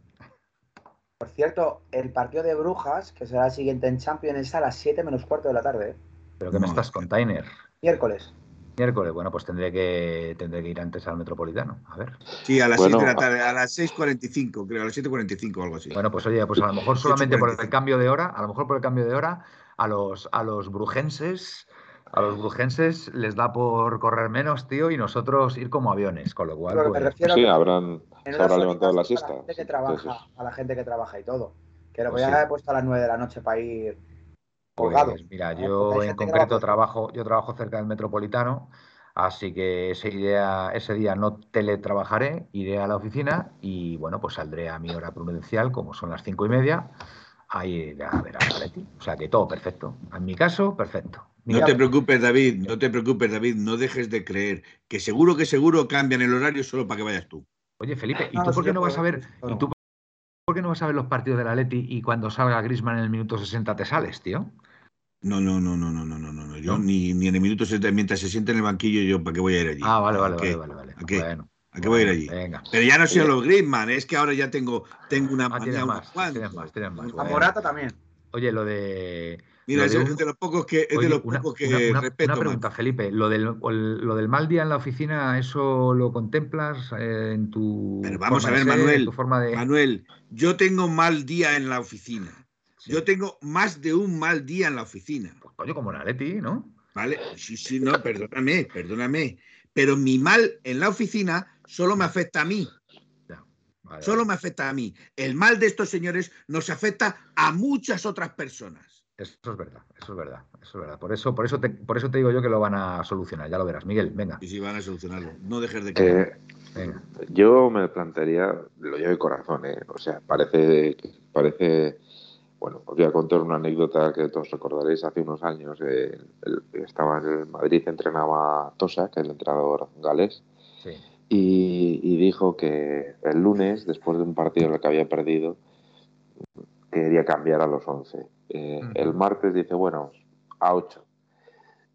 Por cierto, el partido de Brujas, que será el siguiente en Champions, es a las 7 menos cuarto de la tarde. ¿eh? Pero que me estás, container. Miércoles. Miércoles, bueno, pues tendré que, tendré que ir antes al Metropolitano. A ver. Sí, a las Bueno, 6 de la tarde, a las 6.45, creo, a las 7.45 o algo así. Bueno, pues oye, pues a lo mejor solamente por el 8:45. cambio de hora, a lo mejor por el cambio de hora, a los, a los brujenses, a los brujenses les da por correr menos, tío, y nosotros ir como aviones, con lo cual, me pues, refiero Sí, que habrán, se habrá levantado la siesta. A la gente que Sí, trabaja, entonces, a la gente que trabaja y todo. Que lo Pues podían sí. haber puesto a las 9 de la noche para ir colgados. Pues mira, yo en concreto trabajo, yo trabajo cerca del Metropolitano, así que ese día, ese día no teletrabajaré, iré a la oficina y bueno, pues saldré a mi hora prudencial, como son las cinco y media, a ir a ver a Atleti. O sea que todo perfecto. En mi caso, perfecto. No te preocupes, David, no te preocupes, David, no dejes de creer que seguro que seguro cambian el horario solo para que vayas tú. Oye, Felipe, ¿y tú por qué no vas a ver, y tú por qué no vas a ver los partidos del Atleti y cuando salga Griezmann en el minuto 60 te sales, tío? No, no, no, no, no, no, no, no. Yo ¿No? ni, ni en el minuto 60, mientras se siente en el banquillo, yo para qué voy a ir allí. Ah, vale, vale, ¿A vale, qué? vale, vale. ¿A qué? Bueno, ¿A qué voy a ir allí? Venga. Pero ya no soy los Griezmann, es que ahora ya tengo, tengo una Ah, tienes más, tienes más, tienes más, A. Morata también. Oye, lo de. Mira, es de de, los pocos que, es Oye, de los una, pocos que una- una- respeto. una pregunta. Felipe. Lo del, lo del mal día en la oficina, ¿eso lo contemplas eh, en tu Pero vamos forma a de ver, ser, en Manuel, tu forma de... Manuel, yo tengo mal día en la oficina. Sí. Yo tengo más de un mal día en la oficina. Pues, coño, como en Atleti, ¿no? ¿Vale? Sí, sí, no, perdóname, perdóname. Pero mi mal en la oficina solo me afecta a mí. Vale, Solo me afecta a mí. El mal de estos señores nos afecta a muchas otras personas. Eso es verdad, eso es verdad, eso es verdad. Por eso, por eso te, por eso te digo yo que lo van a solucionar, ya lo verás. Miguel, venga, Y si van a solucionarlo. No dejes de creer. eh, venga. yo me plantearía, lo llevo de corazón, ¿eh? O sea, parece, parece, bueno, os voy a contar una anécdota que todos recordaréis. Hace unos años eh, estaba en el Madrid, entrenaba a Tosa, que es el entrenador galés, Sí. y, y dijo que el lunes, después de un partido en el que había perdido, quería cambiar a los 11. Eh. El martes dice, bueno, a 8.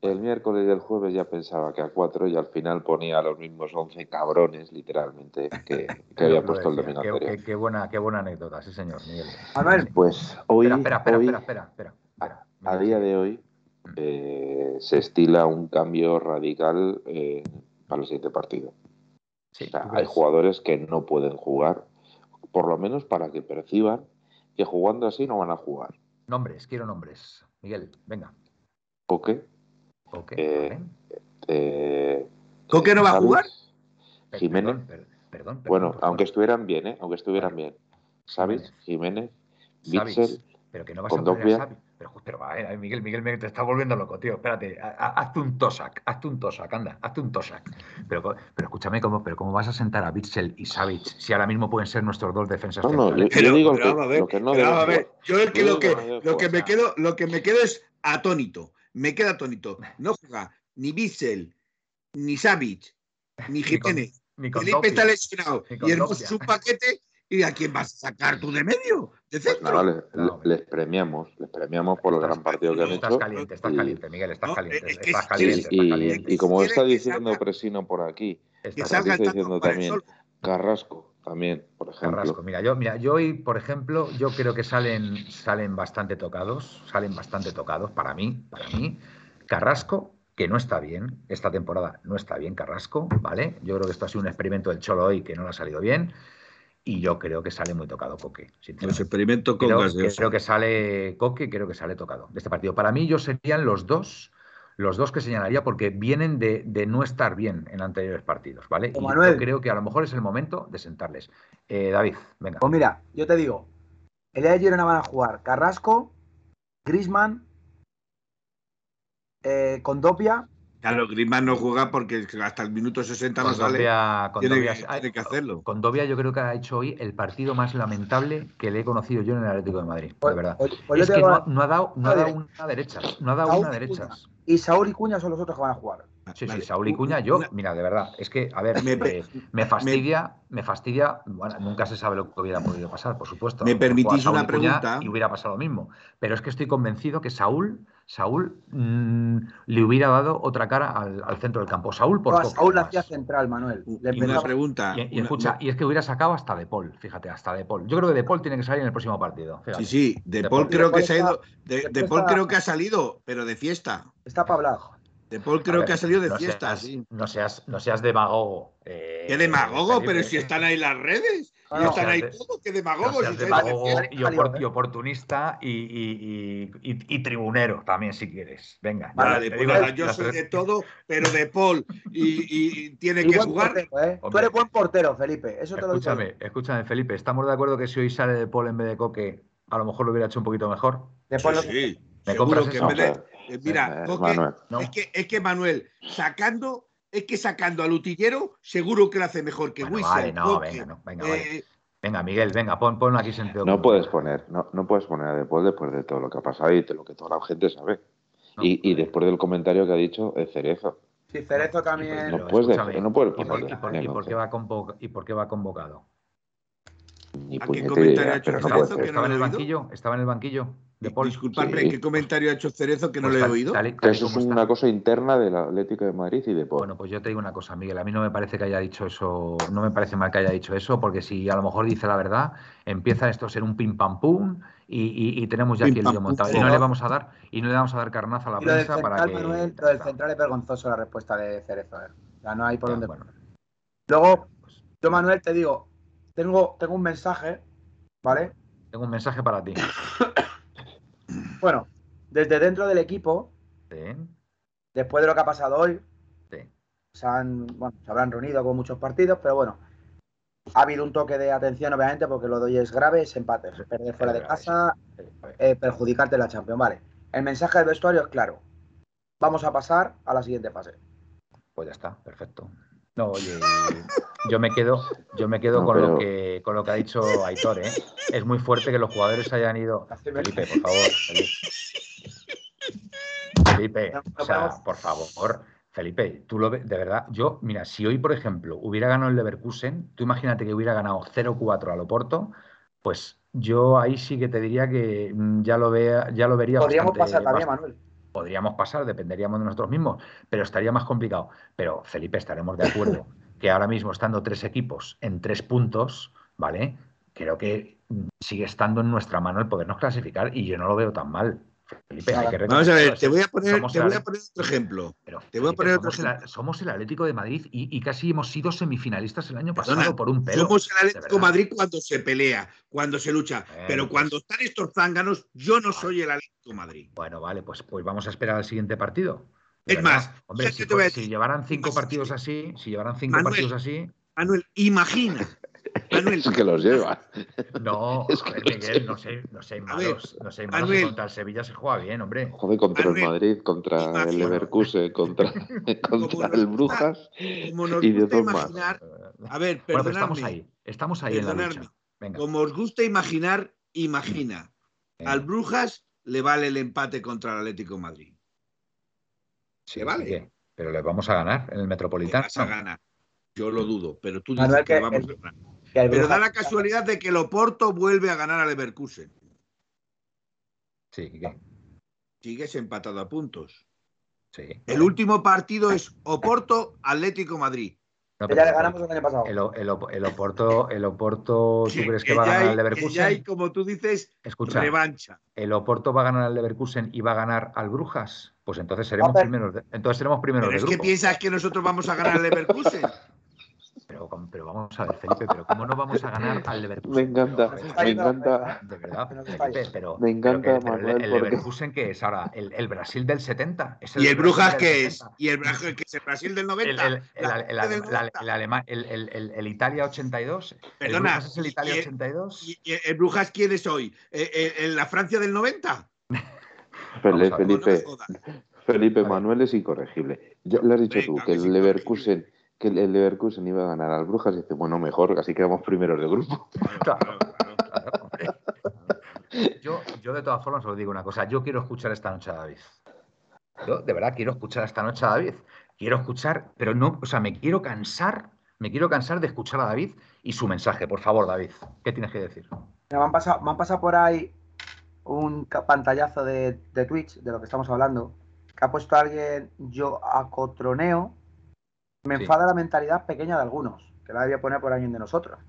El miércoles y el jueves ya pensaba que a 4 y al final ponía a los mismos 11 cabrones, literalmente, que, que había puesto el decía. domingo Qué, anterior. qué- qué buena, qué buena anécdota, sí, señor, Miguel. Manuel, Pues hoy, espera, espera, espera, hoy, espera, espera, espera, espera. a día de hoy, eh, se estila un cambio radical eh, para el siguiente partido. Sí, O sea, ¿tú hay jugadores que no pueden jugar, por lo menos para que perciban que jugando así no van a jugar. Nombres, quiero nombres. Miguel, venga. Coque, Ok, Eh, eh, ¿Coque no va a jugar? Jiménez. Perdón, per- perdón, perdón, Bueno, perdón. aunque estuvieran bien, ¿eh? Aunque estuvieran Vale. bien. Savic, Jiménez. Bitzel, pero que no vas a poner a Savic. Pero, pero eh, Miguel, Miguel, te está volviendo loco, tío. Espérate, hazte un tosac, hazte un tosac, anda, hazte un tosac. Pero, pero escúchame, ¿cómo, pero ¿cómo vas a sentar a Bitzel y Savic si ahora mismo pueden ser nuestros dos defensas No, no, yo, Pero, digo pero que, a ver, lo que no pero a ver, yo es que lo que, lo que me quedo, lo que me quedo es atónito. Me queda atónito. No juega ni Bissell, ni Savic, ni Ni con- Jiménez. Ni con Felipe está lesionado Ni con y Hermoso es un paquete. ¿Y a quién vas a sacar tú de medio? ¿De Pues nada, No, les premiamos, les premiamos por el gran partido que han Estás hecho. caliente, estás y- caliente, Miguel, estás No, caliente, es que estás caliente, estás Y, caliente. y como está diciendo salga- Presino por aquí, salga está diciendo también. Carrasco, también, por ejemplo. Carrasco, mira, yo, mira, yo hoy, por ejemplo, yo creo que salen, salen bastante tocados, salen bastante tocados para mí, para mí. Carrasco, que no está bien, esta temporada no está bien Carrasco, ¿vale? Yo creo que esto ha sido un experimento del Cholo hoy que no le ha salido bien. Y yo creo que sale muy tocado Coque, Los experimentos con Creo, gaseosa. creo que sale Coque, creo que sale tocado de este partido. Para mí, ellos serían los dos, los dos que señalaría, porque vienen de, de no estar bien en anteriores partidos, ¿vale? O Y Manuel. yo creo que a lo mejor es el momento de sentarles. Eh, David, venga. Pues mira, yo te digo, el día de Girona van a jugar Carrasco, Grisman, eh, Condopia, Claro, Griezmann no juega porque hasta el minuto 60 no sale. Condovia- Tiene que- tiene que hacerlo. Condovia yo creo que ha hecho hoy el partido más lamentable que le he conocido yo en el Atlético de Madrid, de verdad. Pues- pues Es que no, no ha dado, no ha Una dado una derechas, no ha dado Saúl una y derechas. y Saúl y Cuña son los otros que van a jugar. Sí, Vale. sí, Saúl y Cuña, yo, Una- mira, de verdad, es que, a ver, Me- eh, me fastidia, me fastidia, bueno, nunca se sabe lo que hubiera podido pasar, por supuesto. ¿Me permitís una y Cuña pregunta? Y hubiera pasado lo mismo, pero es que estoy convencido que Saúl, Saúl mm, le hubiera dado otra cara al, al centro del campo. Saúl por No, Coque, Saúl hacía central, Manuel. Le Y una pregunta. Y, y una- escucha, y es que hubiera sacado hasta De Paul, fíjate, hasta De Paul. Yo creo que De Paul tiene que salir en el próximo partido. fíjate. Sí, sí, De De Paul creo De que se ha ido. De, Paul está- creo que ha salido, pero de fiesta. Está para hablar. De Paul creo ver, que ha salido de no fiesta, seas, sí. No seas, no seas demagogo. eh, ¿Qué demagogo? Pero si están ahí las redes. No, y no, están ahí de- todos, qué No demagogos. seas si estáis de demagogo fiesta. y, opor- y oportunista y, y- y- y- y tribunero también, si quieres. Venga. Vale, pues digo nada, las- yo las soy de todo, pero de Paul y, y tiene Y que jugar. portero, ¿eh? Tú eres buen portero, Felipe. Eso te lo digo. Escúchame, escúchame, Felipe. ¿Estamos de acuerdo que si hoy sale de Paul en vez de Coque, a lo mejor lo hubiera hecho un poquito mejor? Sí, no- sí, ¿Me seguro compras que eso? en vez de- No, mira, Eh, Coque, Manuel. No. es, que, es que Manuel, sacando, es que sacando al utillero, seguro que lo hace mejor que Bueno, vale, no, venga, no, venga, vale. eh, Venga, Miguel, venga, pon, ponlo aquí sentido. No puedes poner, no, no puedes poner a De Paul después de todo lo que ha pasado y de lo que toda la gente sabe. No, y, y vale. después del comentario que ha dicho el Cerezo. Sí, Cerezo también. No puedes no puedes ¿y por, ponerlo y por- en el y por once. qué va ¿Y por qué va convocado? Ni ¿A qué comentario idea, ha hecho no Cerezo puedes que. ¿Estaba en lo el he oído? banquillo? ¿Estaba en el banquillo de Paul? Disculpadme, Sí. ¿qué comentario ha hecho Cerezo que no Pues le he oído? tal tal eso es una cosa interna del Atlético de Madrid y de Paul. Bueno, pues yo te digo una cosa, Miguel. A mí no me parece que haya dicho eso, no me parece mal que haya dicho eso, porque si a lo mejor dice la verdad, empieza esto a ser un pim pam pum y, y- y tenemos ya Pim, aquí el pam, lío pum, montado. Y no le vamos a dar, y no le vamos a dar carnaza a la prensa para central, que. Manuel, lo del central es vergonzoso la respuesta de Cerezo. ¿eh? O sea, no hay por Ya, dónde. bueno, Luego, pues, yo, Manuel, te digo, tengo, tengo un mensaje, ¿vale? tengo un mensaje para ti. Bueno, desde dentro del equipo, Sí, después de lo que ha pasado hoy, sí. se, han, bueno, se habrán reunido con muchos partidos, pero bueno, ha habido un toque de atención, obviamente, porque lo de hoy es grave, es empate. Perder fuera de casa, eh, perjudicarte en la Champions. Vale, el mensaje del vestuario es claro. Vamos a pasar a la siguiente fase. Pues ya está, perfecto. No, oye, yo me quedo, yo me quedo No, con lo que con lo que ha dicho Aitor, ¿eh? Es muy fuerte que los jugadores hayan ido. Felipe, por favor, Felipe. Felipe, o sea, por favor, Felipe, tú lo ves, de verdad, yo, mira, si hoy, por ejemplo, hubiera ganado el Leverkusen, tú imagínate que hubiera ganado 0-4 al Oporto, pues yo ahí sí que te diría que mm, ya lo vea, ya lo vería Podríamos bastante- pasar también, Manuel. podríamos pasar, dependeríamos de nosotros mismos, pero estaría más complicado. Pero, Felipe, estaremos de acuerdo que ahora mismo estando tres equipos en tres puntos, ¿vale? Creo que mm, sigue estando en nuestra mano el podernos clasificar y yo no lo veo tan mal. Felipe, hay que Vamos a ver, te voy a poner, te voy a poner otro ejemplo. pero, te voy a Felipe, poner otro somos, el, ejemplo. somos el Atlético de Madrid y, y casi hemos sido semifinalistas el año Perdona, pasado por un pelo. Somos el Atlético de Madrid cuando se pelea, cuando se lucha. Pero pues- cuando están estos zánganos, yo no soy el Atlético de Madrid. Bueno, vale, pues, pues vamos a esperar al siguiente partido. De Es verdad. más, hombre, ¿sabes si, te voy a fue- si decir? llevaran cinco partidos así, si llevaran cinco Manuel, partidos así, Manuel, imagina, Manuel, Es que los lleva. No, Es que Miguel, no sé, no sé ver, malos, no sé malos. Manuel. Contra el Sevilla se juega bien, hombre. Joder, contra el Madrid, contra imagino- el Leverkusen, contra, contra el Brujas. como nos y de gusta dos más. imaginar, a ver, Bueno, pero perdonadme, estamos ahí, estamos ahí en la lucha. Venga. como os gusta imaginar, imagina. venga. Al Brujas le vale el empate contra el Atlético de Madrid. Sí, ¿le vale? Pero le vamos a ganar en el Metropolitano. vas a ganar. Yo lo dudo, pero tú dices Manuel, que que vamos el- a ganar. Pero da la casualidad de que el Oporto vuelve a ganar al Leverkusen. Sí, ¿y qué? Sigues empatado a puntos. Sí. El último partido es Oporto Atlético Madrid. No, que pero ya le ganamos el año pasado. El, Oporto, el Oporto, ¿tú crees que va a ganar al que Leverkusen? ya hay, como tú dices, Escucha, revancha. ¿el Oporto va a ganar al Leverkusen y va a ganar al Brujas? Pues entonces seremos A ver. primeros de, entonces seremos primeros Pero de es que grupo. piensas que nosotros vamos a ganar al Leverkusen. Pero, pero vamos a ver, Felipe, pero ¿cómo no vamos a ganar al Leverkusen? Me encanta, Pero, me encanta. De verdad, Felipe, pero. Me encanta, pero que- pero el- Manuel, el, porque- Leverkusen que es ahora el, el Brasil del 70. Es ¿Y el Brasil Brujas qué es? 70. ¿Y el Brujas que es el Brasil del El, 90? el, el, La el, gente del el, 90. el alema- el- el- el- el Italia 82. ¿El Perdona, Brujas es el Italia y- 82? ¿Y y el Brujas quién es hoy? ¿Eh, eh, ¿En la Francia del 90? Felipe, Felipe. Manuel es incorregible. Ya le has dicho Venga, tú que el Leverkusen, que el Leverkusen iba a ganar al Brujas y dice, bueno, mejor, así quedamos primeros de grupo. Claro, claro, hombre. Yo, yo de todas formas os digo una cosa, yo quiero escuchar esta noche a David. Yo de verdad quiero escuchar esta noche a David. Quiero escuchar, pero no, o sea, me quiero cansar, me quiero cansar de escuchar a David y su mensaje. Por favor, David, ¿qué tienes que decir? Me han pasado, me han pasado por ahí un pantallazo de, de Twitch, de lo que estamos hablando, que ha puesto alguien, yo acotroneo, me Sí. enfada la mentalidad pequeña de algunos, que la debía poner por alguien de nosotros.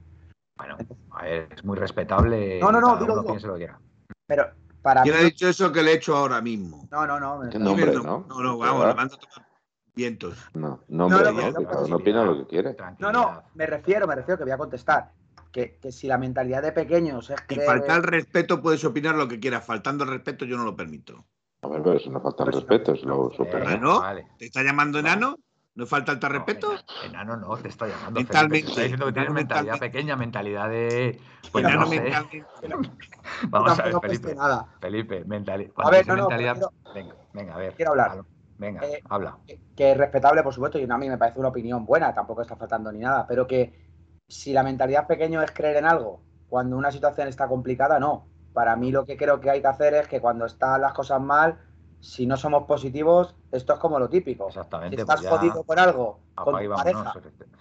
Bueno, a ver, es muy respetable. No, no, no, digo, lo quiera. Pero para mí... ¿Quién ha dicho eso que le he hecho ahora mismo? No, no, no. me- Que no, ¿no? No, no, vamos, ¿Verdad? levanta tomar vientos. No, No, no, hombre, no, no, no, opina no, lo que quiere. No, no, me refiero, me refiero que voy a contestar. Que, que si la mentalidad de pequeños es Sin creer- faltar el respeto puedes opinar lo que quieras. Faltando el respeto yo no lo permito. A ver, pero eso no falta el Pero si respeto, es lo Eh, ¿no? Vale. ¿Te está llamando enano? ¿No falta el respeto? No, enano no, te está llamando. Mentalmente, te está diciendo que tienes mentalidad pequeña, mentalidad de. Pues enano no sé. mentalmente. Vamos a ver, Felipe. nada. Felipe, mentalidad. A ver, no, no, pero Venga, venga, a ver. Quiero hablar. Habla. Venga, Eh, habla. que- que es respetable, por supuesto, y a mí me parece una opinión buena, tampoco está faltando ni nada, pero que si la mentalidad pequeño es creer en algo, cuando una situación está complicada, no. Para mí lo que creo que hay que hacer es que cuando están las cosas mal, si no somos positivos, esto es como lo típico. Si Exactamente. estás pues jodido por algo con apaga tu pareja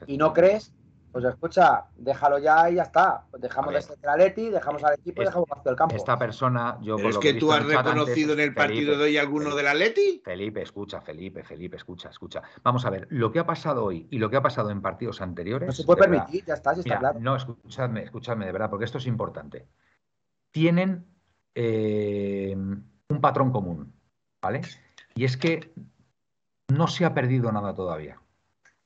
y no crees, pues escucha, déjalo ya y ya está. Pues dejamos A de ser el Atleti, dejamos al equipo y dejamos vacío el campo. Esta persona, yo por es lo que tú has antes- reconocido en el partido Felipe, de hoy alguno del Atleti. Felipe, escucha, Felipe, Felipe, escucha, escucha. Vamos a ver, lo que ha pasado hoy y lo que ha pasado en partidos anteriores. no se puede verdad, permitir, ya está, si está Mira, claro. no, escuchadme, escuchadme de verdad, porque esto es importante. Tienen eh, un patrón común, ¿vale? Y es que no se ha perdido nada todavía.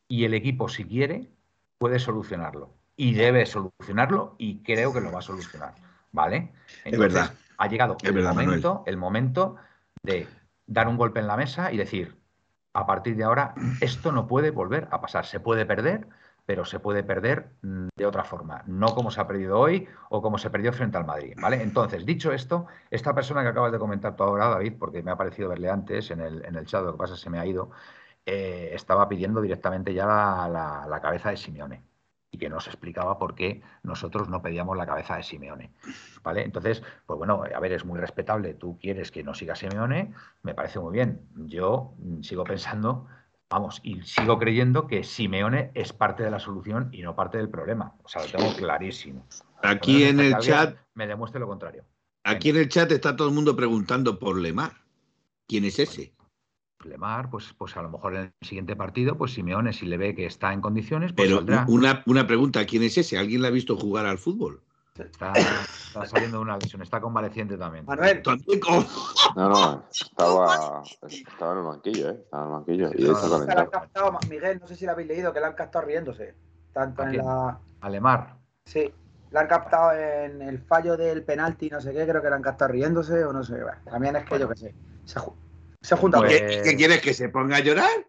Y el equipo, si quiere, puede solucionarlo. Y debe solucionarlo y creo que lo va a solucionar, ¿vale? Es verdad. Ha llegado el, verdad, Manuel. momento, el momento de dar un golpe en la mesa y decir, a partir de ahora, esto no puede volver a pasar. Se puede perder, pero se puede perder mm, de otra forma, no como se ha perdido hoy o como se perdió frente al Madrid, ¿vale? Entonces, dicho esto, esta persona que acabas de comentar tú ahora, David, porque me ha parecido verle antes en el, en el chat, lo que pasa se me ha ido, eh, estaba pidiendo directamente ya la, la- la cabeza de Simeone y que nos explicaba por qué nosotros no pedíamos la cabeza de Simeone, ¿vale? Entonces, pues bueno, a ver, es muy respetable, tú quieres que no siga Simeone, me parece muy bien, yo sigo pensando Vamos, y sigo creyendo que Simeone es parte de la solución y no parte del problema. O sea, lo tengo clarísimo. Aquí en el chat, Me demuestre lo contrario. aquí en el chat está todo el mundo preguntando por Lemar. ¿Quién es ese? Lemar, pues, pues a lo mejor en el siguiente partido, pues Simeone, si le ve que está en condiciones, pues Pero saldrá. una, una pregunta, ¿quién es ese? ¿Alguien le ha visto jugar al fútbol? Está, está saliendo de una lesión, está convaleciente también. Manuel, No, no, estaba, estaba en el banquillo, ¿eh? Estaba en el banquillo. Y No, no, la han captado, Miguel, no sé si la habéis leído, que la han captado riéndose. Tanto ¿A en la. A Lemar. Sí, la han captado en el fallo del penalti, no sé qué, creo que la han captado riéndose o no sé. Bueno, también es que yo qué sé. Se, se junta Pues-. ¿Qué, qué quieres que se ponga a llorar?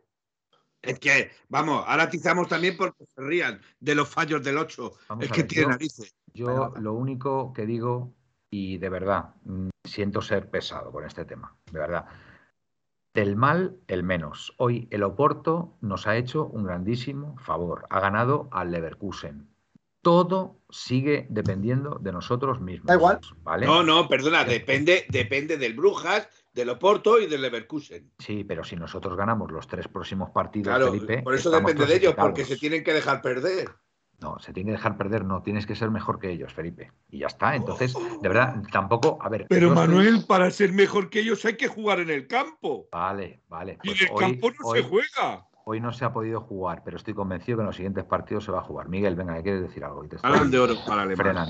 Es que, vamos, ahora atizamos también porque se rían de los fallos del 8. Vamos Es que ver, tiene yo- narices. Yo lo único que digo, y de verdad, mm, siento ser pesado con este tema, de verdad. Del mal, el menos. Hoy el Oporto nos ha hecho un grandísimo favor. Ha ganado al Leverkusen. Todo sigue dependiendo de nosotros mismos. Da igual. ¿vale? No, no, perdona, depende, depende del Brujas, del Oporto y del Leverkusen. Sí, pero si nosotros ganamos los tres próximos partidos, Claro, Felipe, por eso depende de ellos, porque se tienen que dejar perder. No, se tiene que dejar perder, no, tienes que ser mejor que ellos, Felipe. Y ya está. Entonces, de verdad, tampoco, a ver. Pero estoy- Manuel, para ser mejor que ellos hay que jugar en el campo. Vale, vale. Y pues en el hoy- campo no hoy- se juega. Hoy no se ha podido jugar, pero estoy convencido que en los siguientes partidos se va a jugar. Miguel, venga, ¿qué quieres decir algo? Y te estoy Balón de oro para Alemania.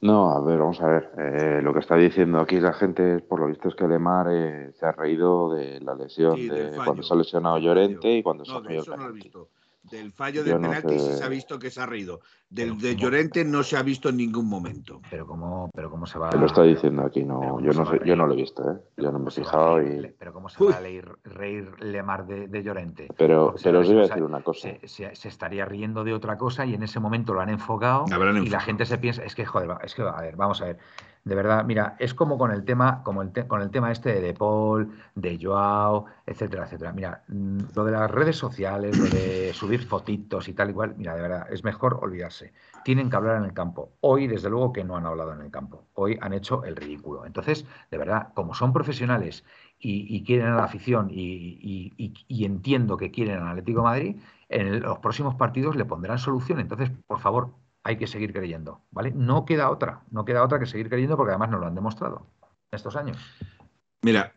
No, a ver, vamos a ver. Eh, lo que está diciendo aquí la gente, es, por lo visto, es que Lemar eh, se ha reído de la lesión Sí, de cuando se ha lesionado Llorente y cuando se ha eso no lo he penalti. visto. Del fallo del no penalti sí sé. se ha visto que se ha reído. Del de. Llorente no se ha visto en ningún momento. Pero cómo, pero cómo se va Se lo está diciendo aquí, no, ¿cómo yo no sé, yo no lo he visto, ¿eh? Yo no me he fijado y... pero cómo se Uy. va a reír, reír Lemar de, de Llorente. Pero, pero os iba a decir una cosa. Se, se- se estaría riendo de otra cosa y en ese momento lo han enfocado Habrán y la gente se piensa, es que joder, es que a ver, vamos a ver. De verdad, mira, es como con el tema, como el con el tema este de De Paul, de Joao, etcétera, etcétera. Mira, mm, lo de las redes sociales, lo de subir fotitos y tal igual, mira, de verdad, es mejor olvidarse. Tienen que hablar en el campo. Hoy, desde luego, que no han hablado en el campo. Hoy han hecho el ridículo. Entonces, de verdad, como son profesionales y, y quieren a la afición y, y- y- entiendo que quieren al Atlético Madrid, en los próximos partidos le pondrán solución. Entonces, por favor, hay que seguir creyendo, ¿vale? No queda otra, no queda otra que seguir creyendo porque además nos lo han demostrado estos años. Mira,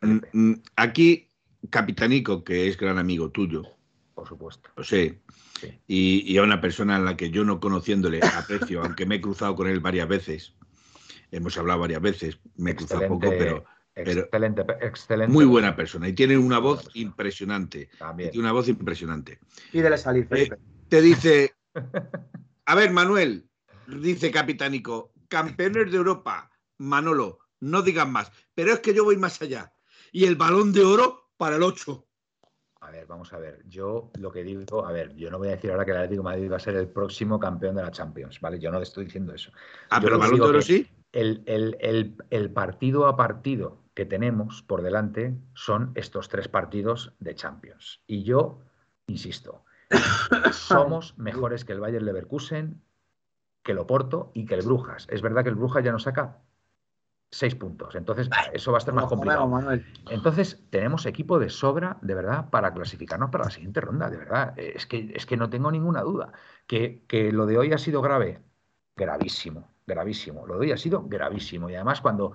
aquí Capitanico, que es gran amigo tuyo, Por supuesto. lo sé, Sí. y, y a una persona en la que yo no conociéndole aprecio, aunque me he cruzado con él varias veces, hemos hablado varias veces, me he cruzado poco, pero pero- excelente, excelente. muy buena persona y tiene una voz impresionante. También. Tiene una voz impresionante. Pídele salir, Felipe. Te dice, a ver, Manuel, dice Capitánico, campeones de Europa, Manolo, no digan más, pero es que yo voy más allá. Y el balón de oro para el 8. A ver, vamos a ver. Yo lo que digo, a ver, yo no voy a decir ahora que el Atlético de Madrid va a ser el próximo campeón de la Champions, ¿vale? Yo no estoy diciendo eso. Ah, Yo pero que balón de oro sí. El, el- el- el partido a partido que tenemos por delante son estos tres partidos de Champions. Y yo, insisto, somos mejores que el Bayern Leverkusen, que el Oporto y que el Brujas. Es verdad que el Brujas ya nos saca seis puntos. Entonces, eso va a estar más complicado. Entonces, tenemos equipo de sobra, de verdad, para clasificarnos para la siguiente ronda, de verdad. Es que, es que no tengo ninguna duda. Que, que lo de hoy ha sido grave, gravísimo, gravísimo. Lo de hoy ha sido gravísimo. Y además, cuando.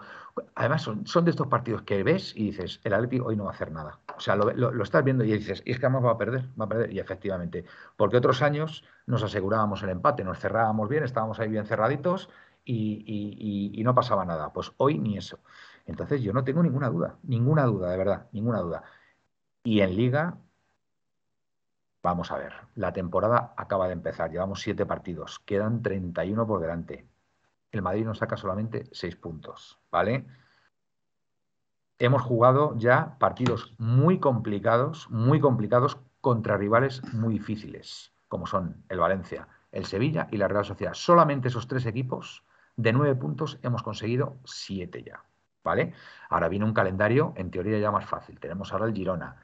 Además, son, son de estos partidos que ves y dices, el Atlético hoy no va a hacer nada. O sea, lo, lo- lo estás viendo y dices, y es que además va a perder, va a perder. Y efectivamente, porque otros años nos asegurábamos el empate, nos cerrábamos bien, estábamos ahí bien cerraditos y no pasaba nada. Pues hoy ni eso. Entonces yo no tengo ninguna duda, ninguna duda, de verdad, ninguna duda. Y en liga, vamos a ver, la temporada acaba de empezar, llevamos siete partidos, quedan 31 por delante. El Madrid nos saca solamente seis puntos, ¿vale? Hemos jugado ya partidos muy complicados, muy complicados contra rivales muy difíciles, como son el Valencia, el Sevilla y la Real Sociedad. Solamente esos tres equipos, de nueve puntos, hemos conseguido siete ya. ¿Vale? Ahora viene un calendario, en teoría, ya más fácil. Tenemos ahora el Girona.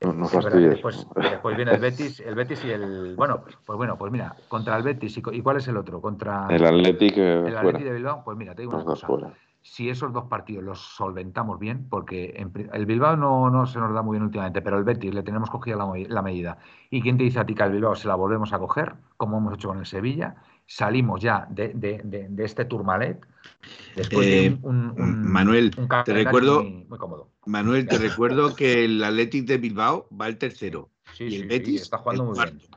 No, no Es verdad que fastidies. después, después viene el Betis, el Betis y el. Bueno, pues bueno, pues mira, contra el Betis y, ¿y cuál es el otro? Contra El Athletic eh, el. Atleti de Bilbao. Pues mira, te digo una cosa. fuera. Si esos dos partidos los solventamos bien, porque en el Bilbao no, no se nos da muy bien últimamente, pero el Betis le tenemos cogida la, la medida. ¿Y quién te dice a ti que al Bilbao se la volvemos a coger, como hemos hecho con el Sevilla? Salimos ya de, de- de- de este turmalet. Después de Eh, un, un- un- Manuel, un te recuerdo- muy, muy cómodo. Manuel, te recuerdo que el Athletic de Bilbao va el tercero. Sí, y el sí, sí, Betis está jugando el muy cuarto. bien.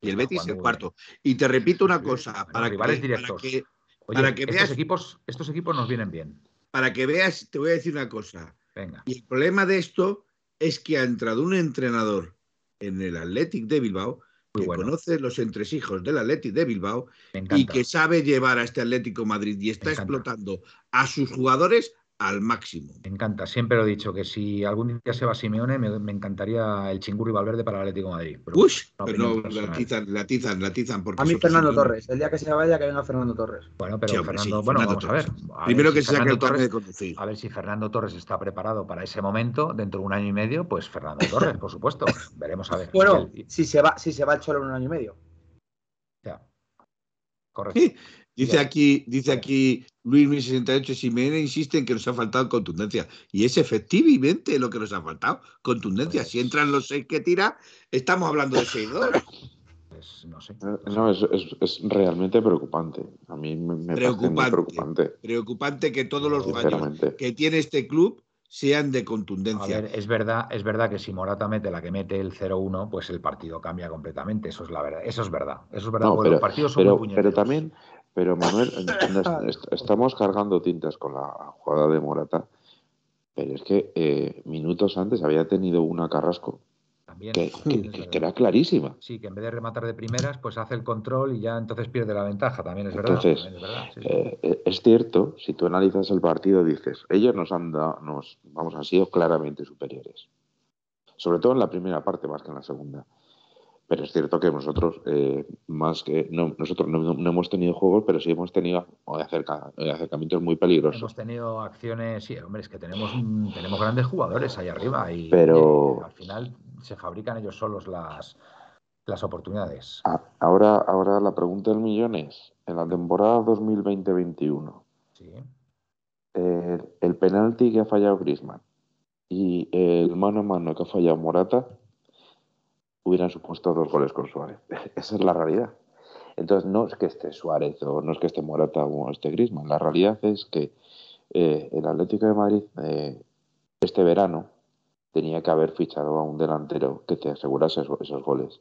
Y el Está Betis el cuarto. Y te repito una cosa, para, que, para, que, Oye, Para que estos veas- equipos, estos equipos nos vienen bien. para que veas, te voy a decir una cosa. Venga. Y el problema de esto es que ha entrado un entrenador en el Athletic de Bilbao que bueno. conoce los entresijos del Athletic de Bilbao y que sabe llevar a este Atlético Madrid y está explotando a sus jugadores al máximo. Me encanta, siempre lo he dicho, que si algún día se va Simeone, me, me encantaría el Chingurri Valverde para el Atlético de Madrid. Pero Uy, pero no, personal. la tizan, la tizan, la tizan. Porque A mí Fernando Torres. El día que se vaya, que venga Fernando Torres. Bueno, pero Sí, hombre, Fernando, sí, bueno, Fernando vamos a ver. Primero si que se saque Fernando el carnet Torres- de conducir. A ver si Fernando Torres está preparado para ese momento, dentro de un año y medio, pues Fernando Torres, por supuesto. Veremos a ver. Bueno, el- si se va, si se va el Cholo en un año y medio. Correcto. Dice aquí, dice aquí Luis 1068, Simeone insiste en que nos ha faltado contundencia. Y es efectivamente lo que nos ha faltado, contundencia. Si entran los seis que tira, estamos hablando de 6-2. Pues, no sé. No, es, es- es realmente preocupante. A mí me, me parece muy Preocupante. preocupante, Preocupante que todos los fallos que tiene este club sean de A contundencia. ver, es verdad, es verdad que si Morata mete la que mete el 0-1, pues el partido cambia completamente. Eso es la verdad. Eso es verdad. Eso es verdad. No, pero, los partidos son pero, muy pero puñeteros. también, pero Manuel, estamos cargando tintas con la jugada de Morata, pero es que eh, minutos antes había tenido una Carrasco También, que, que- es que- verdad. que era clarísima. Sí, que en vez de rematar de primeras, pues hace el control y ya entonces pierde la ventaja. También es verdad. Entonces, también es verdad, sí, sí. Eh, eh, es cierto, si tú analizas el partido, dices, ellos nos han dado, nos, vamos, han sido claramente superiores. Sobre todo en la primera parte, más que en la segunda. Pero es cierto que nosotros, eh, más que, no, nosotros no, no hemos tenido juegos, pero sí hemos tenido acerca- acercamientos muy peligrosos. Hemos tenido acciones, sí, hombre, es que tenemos, tenemos grandes jugadores ahí arriba y Pero- eh, al final se fabrican ellos solos las, las oportunidades. Ah, Ahora, ahora la pregunta del millón es, en la temporada 2020-21, Sí. eh, el penalti que ha fallado Griezmann y el mano a mano que ha fallado Morata hubieran supuesto dos goles con Suárez. Esa es la realidad. Entonces, no es que esté Suárez o no es que esté Morata o esté Griezmann. La realidad es que eh, el Atlético de Madrid eh, este verano tenía que haber fichado a un delantero que te asegurase esos, goles.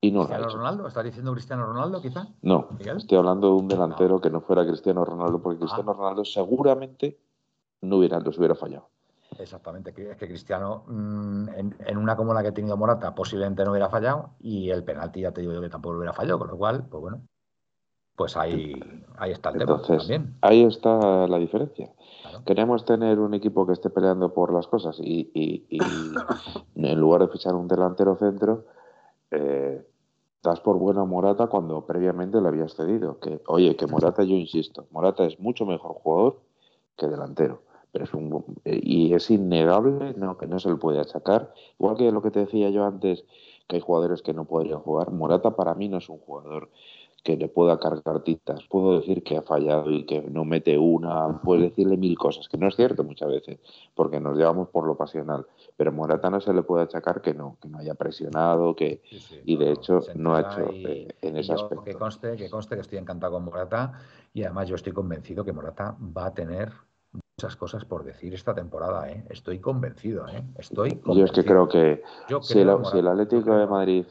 Y no lo ha ¿Cristiano hecho. Ronaldo? ¿Estás diciendo Cristiano Ronaldo, quizá? No, Miguel? estoy hablando de un delantero que no fuera Cristiano Ronaldo, porque Cristiano Ah. Ronaldo seguramente no hubiera, los hubiera fallado. Exactamente, es que Cristiano mm, en, en una como la que ha tenido Morata posiblemente no hubiera fallado y el penalti ya te digo yo que tampoco hubiera fallado, con lo cual, pues bueno, pues ahí, ahí está el tema Entonces, también. ahí está la diferencia. Claro. Queremos tener un equipo que esté peleando por las cosas y, y- y en lugar de fichar un delantero centro, eh, das por buena a Morata cuando previamente le habías cedido. Que, oye, que Morata, yo insisto, Morata es mucho mejor jugador que delantero. Pero es un, eh, y es innegable no, que no se le puede achacar. Igual que lo que te decía yo antes, que hay jugadores que no podrían jugar. Morata para mí no es un jugador que le pueda cargar tintas. Puedo decir que ha fallado y que no mete una, puedes decirle mil cosas, que no es cierto muchas veces, porque nos llevamos por lo pasional. Pero Morata no se le puede achacar que no, que no haya presionado, que Sí, sí, y de hecho no ha hecho y- eh, en ese aspecto. Que conste, que conste que estoy encantado con Morata y además yo estoy convencido que Morata va a tener muchas cosas por decir esta temporada, ¿eh? Estoy convencido, ¿eh? Estoy Yo es convencido. que creo que Yo si creo el, si el Atlético de. Madrid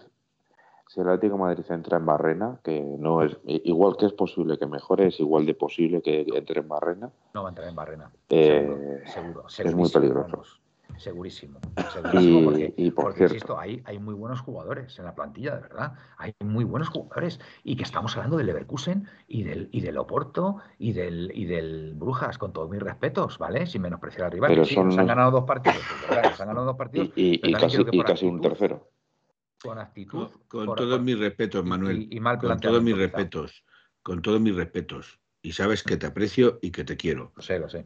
si el Atlético de Madrid entra en Barrena, que no es igual que es posible que mejore, es igual de posible que entre en Barrena, No va a entrar en Barrena. Eh, seguro, seguro, muy segurísimo, peligroso. vamos. Segurísimo. segurísimo Y- porque, y por porque, cierto- insisto, hay, hay muy buenos jugadores en la plantilla, de verdad. Hay muy buenos jugadores. Y que estamos hablando del Leverkusen y del, y del Oporto y del, y del Brujas, con todos mis respetos, ¿vale? Sin menospreciar al rival. Pero sí, son nos han ganado dos partidos. pues, verdad, nos han ganado dos y, partidos. y- y casi, casi un tercero. Con actitud. Con, todos mis respetos, Manuel. y- y mal con todos mis respetos. Con todos mis respetos. Y sabes que te aprecio y que te quiero. Lo sé, lo sé.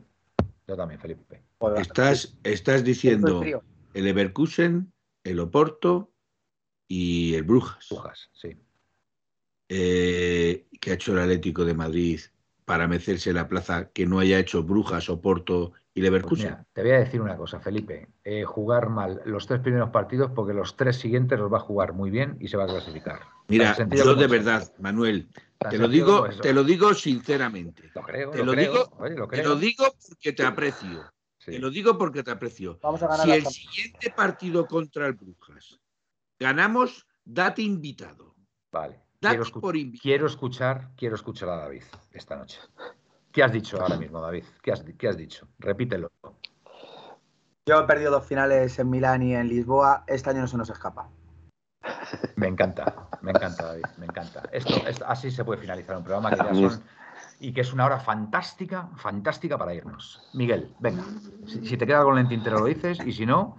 Yo también, Felipe. Estás, estás diciendo es el Leverkusen, el Oporto y el Brujas. Brujas, sí. Eh, que ha hecho el Atlético de Madrid para mecerse la plaza que no haya hecho Brujas, Oporto y Pues Leverkusen. mira, te voy a decir una cosa, Felipe. Eh, jugar mal los tres primeros partidos porque los tres siguientes los va a jugar muy bien y se va a clasificar. Mira, yo de eso. verdad, Manuel, te lo digo, te lo digo sinceramente. Lo creo, te lo, lo creo. digo- Oye, lo Te lo digo porque te aprecio. Sí. Te lo digo porque te aprecio. Vamos a ganar Si el siguiente partido contra el Brujas ganamos, date invitado. Vale. Date Quiero, escu- por invitado. quiero escuchar, quiero escuchar a David esta noche. ¿Qué has dicho ahora mismo, David? ¿Qué has, qué has dicho? Repítelo. Yo he perdido dos finales en Milán y en Lisboa. Este año no se nos escapa. Me encanta, me encanta, David, me encanta. Esto, esto- así se puede finalizar un programa que ya son y que es una hora fantástica, fantástica para irnos. Miguel, venga, si, te queda algo en el tintero lo dices y si no,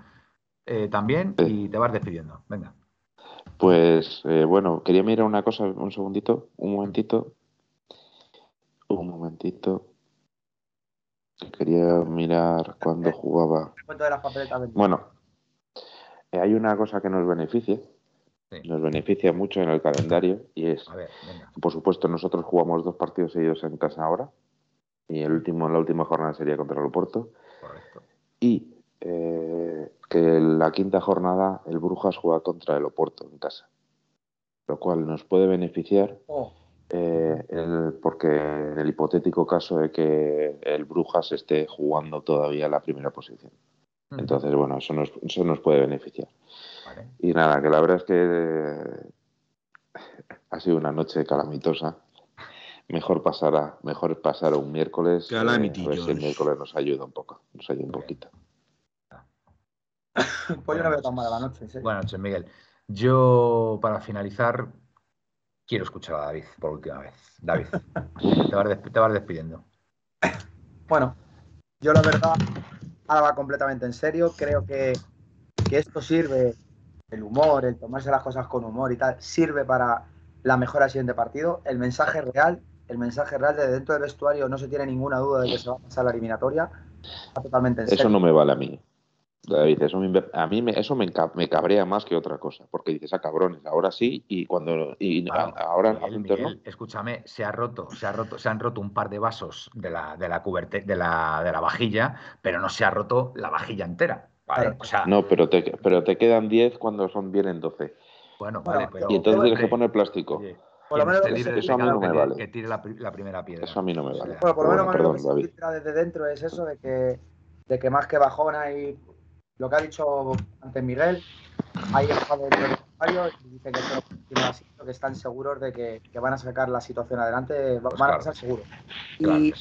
eh, también y te vas despidiendo. Venga. Pues eh, bueno, quería mirar una cosa, un segundito, un momentito. Un momentito. Quería mirar cuando jugaba. Bueno, eh, hay una cosa que nos beneficia, nos beneficia mucho en el calendario y es, por supuesto, nosotros jugamos dos partidos seguidos en casa ahora y el último, la última jornada sería contra el Oporto. Correcto. Y eh, que la quinta jornada el Brujas juega contra el Oporto en casa, lo cual nos puede beneficiar. Oh. Eh, porque en el hipotético caso de que el Brujas esté jugando todavía la primera posición. Entonces, bueno, eso nos, eso nos puede beneficiar. Y nada, que la verdad es que ha sido una noche calamitosa. Mejor pasar a, mejor pasar un miércoles. Eh, a ver si el miércoles nos ayuda un poco, nos ayuda un poquito. pues yo no veo tan mala la noche. Buenas noches, Miguel. Yo, para finalizar, quiero escuchar a David por última vez. David, te, vas despidiendo. Bueno, yo la verdad, ahora va completamente en serio. Creo que, esto sirve, el humor, el tomarse las cosas con humor y tal, sirve para la mejora del siguiente partido. El mensaje real, el mensaje real de dentro del vestuario no se tiene ninguna duda de que se va a pasar la eliminatoria. totalmente en Eso no me vale a mí. David, eso a mí me, eso me, me, cabrea más que otra cosa, porque dices, a ah, cabrones, ahora sí y cuando y ahora escúchame, se ha roto, se ha roto, se han roto un par de vasos de la de la cuberte, de la, de la vajilla, pero no se ha roto la vajilla entera. no, pero te, pero te quedan 10 cuando son vienen 12. Bueno, vale, pero, y entonces tienes que poner plástico. por lo menos eso a mí no me vale. Que tire la, primera piedra. Eso a mí no me vale. Bueno, por lo menos lo que se desde dentro es eso de que, de que más que bajona y lo que ha dicho antes Miguel, estado dentro del y dice que, que están seguros de que, van a sacar la situación adelante, pues van a pasar seguros. y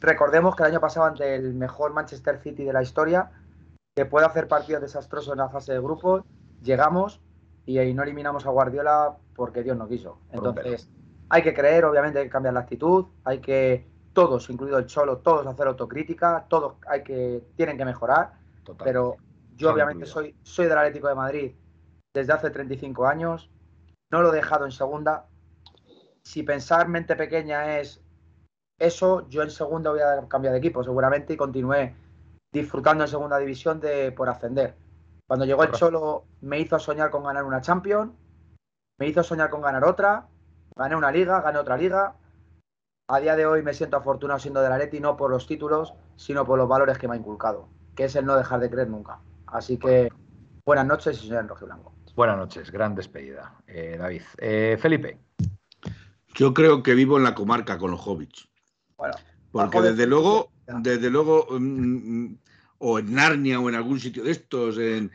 recordemos que el año pasado ante el mejor Manchester City de la historia, que puede hacer partidos desastrosos en la fase de grupos, llegamos y ahí no eliminamos a Guardiola porque Dios no quiso. Entonces, hay que creer, obviamente hay que cambiar la actitud, hay que todos, incluido el Cholo, todos hacer autocrítica, todos hay que tienen que mejorar, pero yo obviamente soy, soy del Atlético de Madrid desde hace 35 años, no lo he dejado en segunda. Si pensar mente pequeña es eso, yo en segunda voy a cambiar de equipo seguramente y continué disfrutando en segunda división de por ascender. Cuando llegó el Cholo me hizo soñar con ganar una Champions, me hizo soñar con ganar otra, gané una liga, gané otra liga. A día de hoy me siento afortunado siendo del Atleti no por los títulos, sino por los valores que me ha inculcado, que es el no dejar de creer nunca. Así que buenas noches y señor Blanco. Buenas noches, gran despedida, eh, David. Eh, Felipe. Yo creo que vivo en la comarca con los hobbits. Bueno, porque desde luego, desde luego, mm, mm, o en Narnia o en algún sitio de estos, en,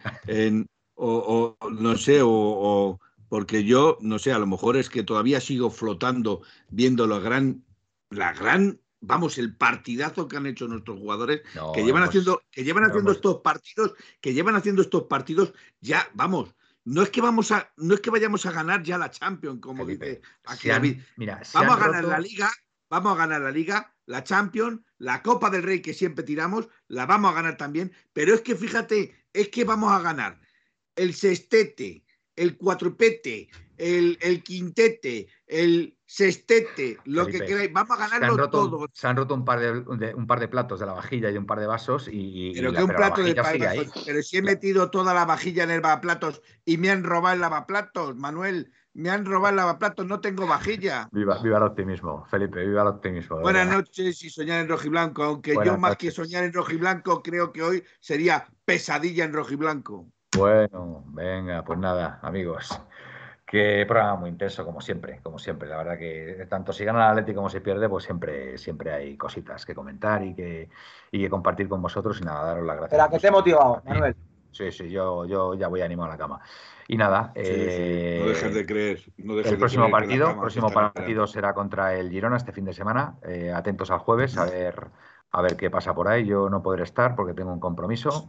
o, no sé, o, porque yo, no sé, a lo mejor es que todavía sigo flotando viendo la gran, la gran vamos, el partidazo que han hecho nuestros jugadores, que llevan haciendo, que llevan haciendo estos partidos, que llevan haciendo estos partidos, ya, vamos, no es que vamos a, no es que vayamos a ganar ya la Champions, como dice aquí David. Mira, vamos a ganar la liga, vamos a ganar la liga, la Champions, la Copa del Rey que siempre tiramos, la vamos a ganar también, pero es que fíjate, es que vamos a ganar el sextete, el cuatrupete, el, el quintete, el sextete, lo que queráis, vamos a ganarlo todo. Se han roto un par de, un par de platos de la vajilla y un par de vasos y. Pero que un plato de Pero si he metido toda la vajilla en el lavaplatos y me han robado el lavaplatos, Manuel. Me han robado el lavaplatos, no tengo vajilla. Viva, viva el optimismo, Felipe, viva el optimismo. Buenas noches y soñar en rojiblanco, aunque yo más que soñar en rojiblanco creo que hoy sería pesadilla en rojiblanco. Bueno, venga, pues nada, amigos. Qué programa muy intenso, como siempre, como siempre. La verdad que tanto si gana el Atlético como si pierde, pues siempre, siempre hay cositas que comentar y que, y que compartir con vosotros y nada, daros las gracias. Pero que te he motivado, Manuel. Sí, sí, yo, yo ya voy animado a la cama. Y nada, eh, no dejes de creer. el próximo partido, el próximo partido será contra el Girona este fin de semana. Eh, atentos al jueves a ver, a ver qué pasa por ahí. Yo no podré estar porque tengo un compromiso.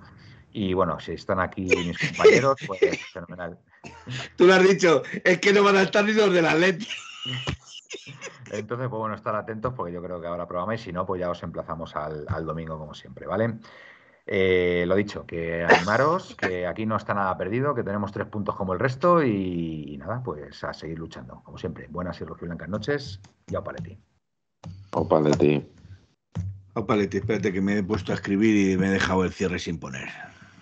Y bueno, si están aquí mis compañeros, pues fenomenal. Tú lo has dicho, es que no van a estar ni los del Atleti. Entonces, pues bueno, estar atentos porque yo creo que habrá programa y si no, pues ya os emplazamos al, al domingo como siempre, ¿vale? Eh, lo dicho, que animaros, que aquí no está nada perdido, que tenemos tres puntos como el resto y, y nada, pues a seguir luchando, como siempre. Buenas y rojiblancas noches y a Paletti. Opa de ti. Opa, Leti, espérate que me he puesto a escribir y me he dejado el cierre sin poner.